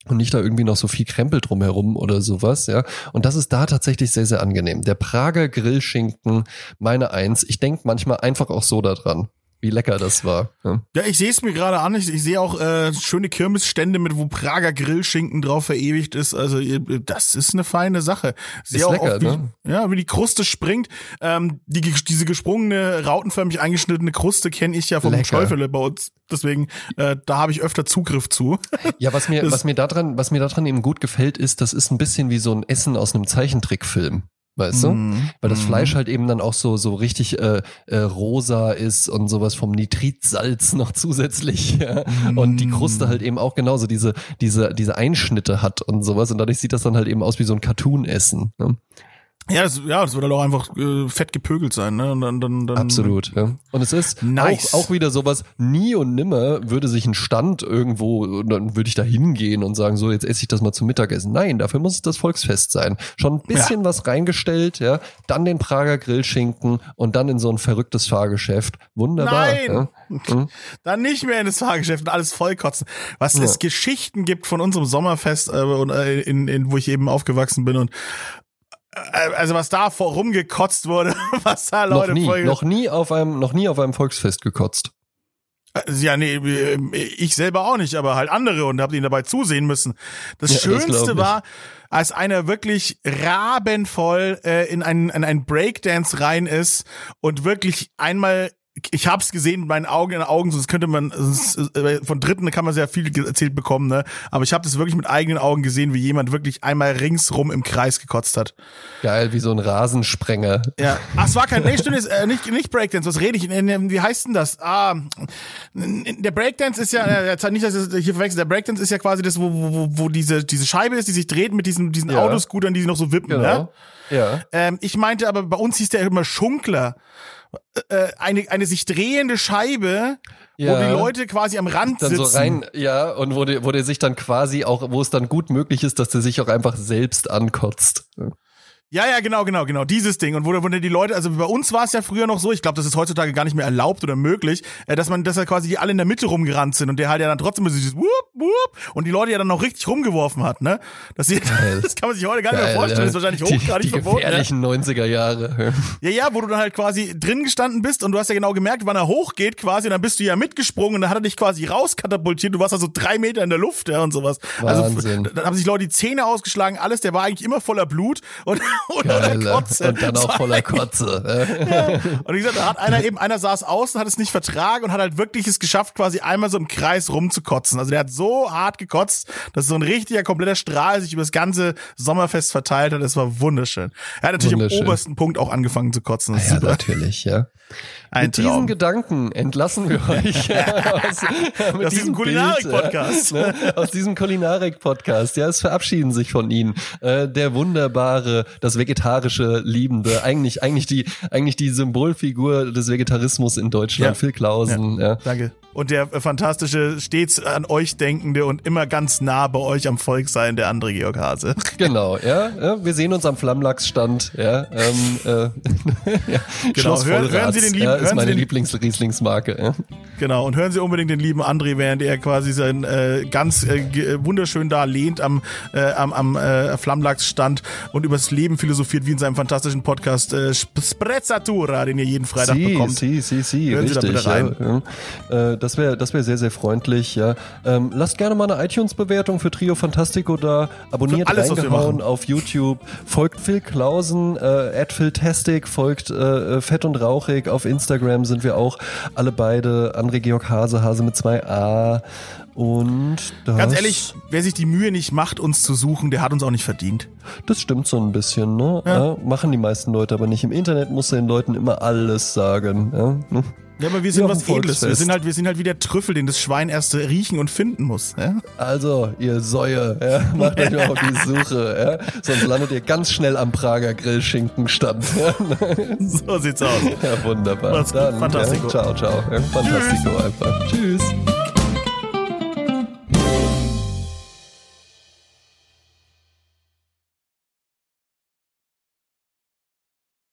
und nicht da irgendwie noch so viel Krempel drumherum oder sowas, ja. Und das ist da tatsächlich sehr, sehr angenehm. Der Prager Grillschinken, meine Eins. Ich denke manchmal einfach auch so daran wie lecker das war.
Ja, ja ich sehe es mir gerade an. Ich, ich sehe auch äh, schöne Kirmesstände mit, wo Prager Grillschinken drauf verewigt ist. Also das ist eine feine Sache. Sehe ist auch lecker, wie, ne? Ja, wie die Kruste springt. Ähm, die, diese gesprungene, rautenförmig eingeschnittene Kruste kenne ich ja vom Schäufele bei uns. Deswegen, äh, da habe ich öfter Zugriff zu.
Ja, was mir, das, was mir daran, was mir daran eben gut gefällt, ist, das ist ein bisschen wie so ein Essen aus einem Zeichentrickfilm. Weißt du? Mm, Weil das mm. Fleisch halt eben dann auch so, so richtig äh, äh, rosa ist und sowas vom Nitritsalz noch zusätzlich. Ja? Mm. Und die Kruste halt eben auch genauso diese, diese, diese Einschnitte hat und sowas. Und dadurch sieht das dann halt eben aus wie so ein Cartoon-Essen. Ne?
Ja, das, ja, das wird halt auch einfach äh, fett gepögelt sein, ne? Und dann, dann, dann,
Absolut, ja. Und es ist nice. auch, auch wieder sowas, nie und nimmer würde sich ein Stand irgendwo, und dann würde ich da hingehen und sagen, so, jetzt esse ich das mal zum Mittagessen. Nein, dafür muss es das Volksfest sein. Schon ein bisschen ja. was reingestellt, ja, dann den Prager Grillschinken und dann in so ein verrücktes Fahrgeschäft. Wunderbar. Nein! Ja?
Mhm. Dann nicht mehr in das Fahrgeschäft und alles vollkotzen. Was ja. es Geschichten gibt von unserem Sommerfest, äh, und, äh, in, in, wo ich eben aufgewachsen bin und also was da vor rumgekotzt wurde, was da Leute
noch nie, noch nie auf einem noch nie auf einem Volksfest gekotzt.
Also, ja, nee, ich selber auch nicht, aber halt andere und hab ihnen dabei zusehen müssen. Das ja, Schönste das war, als einer wirklich rabenvoll äh, in einen, in einen Breakdance rein ist und wirklich einmal ich habe es gesehen mit meinen Augen in den Augen, sonst könnte man sonst, äh, von Dritten kann man sehr viel erzählt bekommen, ne? Aber ich habe das wirklich mit eigenen Augen gesehen, wie jemand wirklich einmal ringsrum im Kreis gekotzt hat.
Geil, wie so ein Rasensprenger.
Ja. Ach, es war kein, nee, stimmt, äh, nicht nicht Breakdance. Was rede ich? Wie heißt denn das? Ah, der Breakdance ist ja, äh, nicht, dass ich hier verwechsel. Der Breakdance ist ja quasi das, wo, wo, wo diese diese Scheibe ist, die sich dreht mit diesen diesen ja. Autoscootern, die sich noch so wippen, ne? genau. ne? Ja. Ähm, ich meinte aber, bei uns hieß der immer Schunkler. Äh, eine, eine sich drehende Scheibe, ja. wo die Leute quasi am Rand
dann
sitzen.
So rein, ja, und wo der, wo der sich dann quasi auch, wo es dann gut möglich ist, dass der sich auch einfach selbst ankotzt.
Ja, ja, genau, genau, genau. Dieses Ding. Und wo, wo die Leute, also bei uns war es ja früher noch so, ich glaube, das ist heutzutage gar nicht mehr erlaubt oder möglich, äh, dass man, dass er quasi alle in der Mitte rumgerannt sind und der halt ja dann trotzdem dieses Whoop, Whoop und die Leute ja dann noch richtig rumgeworfen hat, ne? Das, das kann man sich heute gar nicht mehr vorstellen, das ist wahrscheinlich hochgradig
die, die verboten. Die gefährlichen
ja.
90er Jahre.
Ja, ja, wo du dann halt quasi drin gestanden bist und du hast ja genau gemerkt, wann er hochgeht quasi und dann bist du ja mitgesprungen und dann hat er dich quasi rauskatapultiert, du warst also drei Meter in der Luft, ja, und sowas. Also, Wahnsinn. Also, dann haben sich Leute die Zähne ausgeschlagen, alles, der war eigentlich immer voller Blut und, und
Kotze. Und dann auch voller Kotze.
ja. Und wie gesagt, da hat einer eben, einer saß außen, hat es nicht vertragen und hat halt wirklich es geschafft, quasi einmal so im Kreis rumzukotzen. Also der hat so hart gekotzt, dass so ein richtiger, kompletter Strahl sich über das ganze Sommerfest verteilt hat. Das war wunderschön. Er hat natürlich am obersten Punkt auch angefangen zu kotzen.
Das ja, natürlich, ja. Ein mit Traum. diesen Gedanken entlassen wir euch aus,
aus diesem Kulinarik-Podcast.
Ja, ne, aus diesem Kulinarik-Podcast. Ja, es verabschieden sich von Ihnen äh, der wunderbare, das vegetarische Liebende, eigentlich eigentlich die eigentlich die Symbolfigur des Vegetarismus in Deutschland, ja. Phil Klausen. Ja. ja.
Danke und der fantastische, stets an euch denkende und immer ganz nah bei euch am Volk sein, der andere Georg Hase.
Genau, ja. ja wir sehen uns am Flammlachsstand, ja. Ähm, äh, ja.
Genau, hören, hören, Sie den lieben, ja,
ist meine Lieblingsrieslingsmarke. Ja.
Genau, und hören Sie unbedingt den lieben André, während er quasi sein äh, ganz äh, äh wunderschön da lehnt am, äh, am, am äh, Flammlachsstand und übers Leben philosophiert, wie in seinem fantastischen Podcast äh, Sprezzatura, den ihr jeden Freitag
sie,
bekommt.
Sie, sie, sie, hören richtig, Sie da bitte rein. Ja, äh, das wäre das wäre sehr, sehr freundlich, ja. Ähm, lasst gerne mal eine iTunes-Bewertung für Trio Fantastico da. Abonniert alles, reingehauen auf YouTube. Folgt Phil Klausen, äh, Philtastic, folgt äh, Fett und Rauchig. Auf Instagram sind wir auch alle beide. André Georg Hase, Hase mit zwei A. Und das
Ganz ehrlich, wer sich die Mühe nicht macht, uns zu suchen, der hat uns auch nicht verdient.
Das stimmt so ein bisschen, ne? Ja. Ja, machen die meisten Leute aber nicht. Im Internet muss den Leuten immer alles sagen. Ja?
Ja, aber wir sind was Edles. Wir sind halt, wir sind halt wie der Trüffel, den das Schwein erst riechen und finden muss.
Also, ihr Säue, macht euch mal auf die Suche, sonst landet ihr ganz schnell am Prager Grillschinkenstand.
So sieht's aus.
Ja, wunderbar.
Macht's gut.
Dann,
Fantastico.
Ciao, ciao. Fantastico einfach. Tschüss.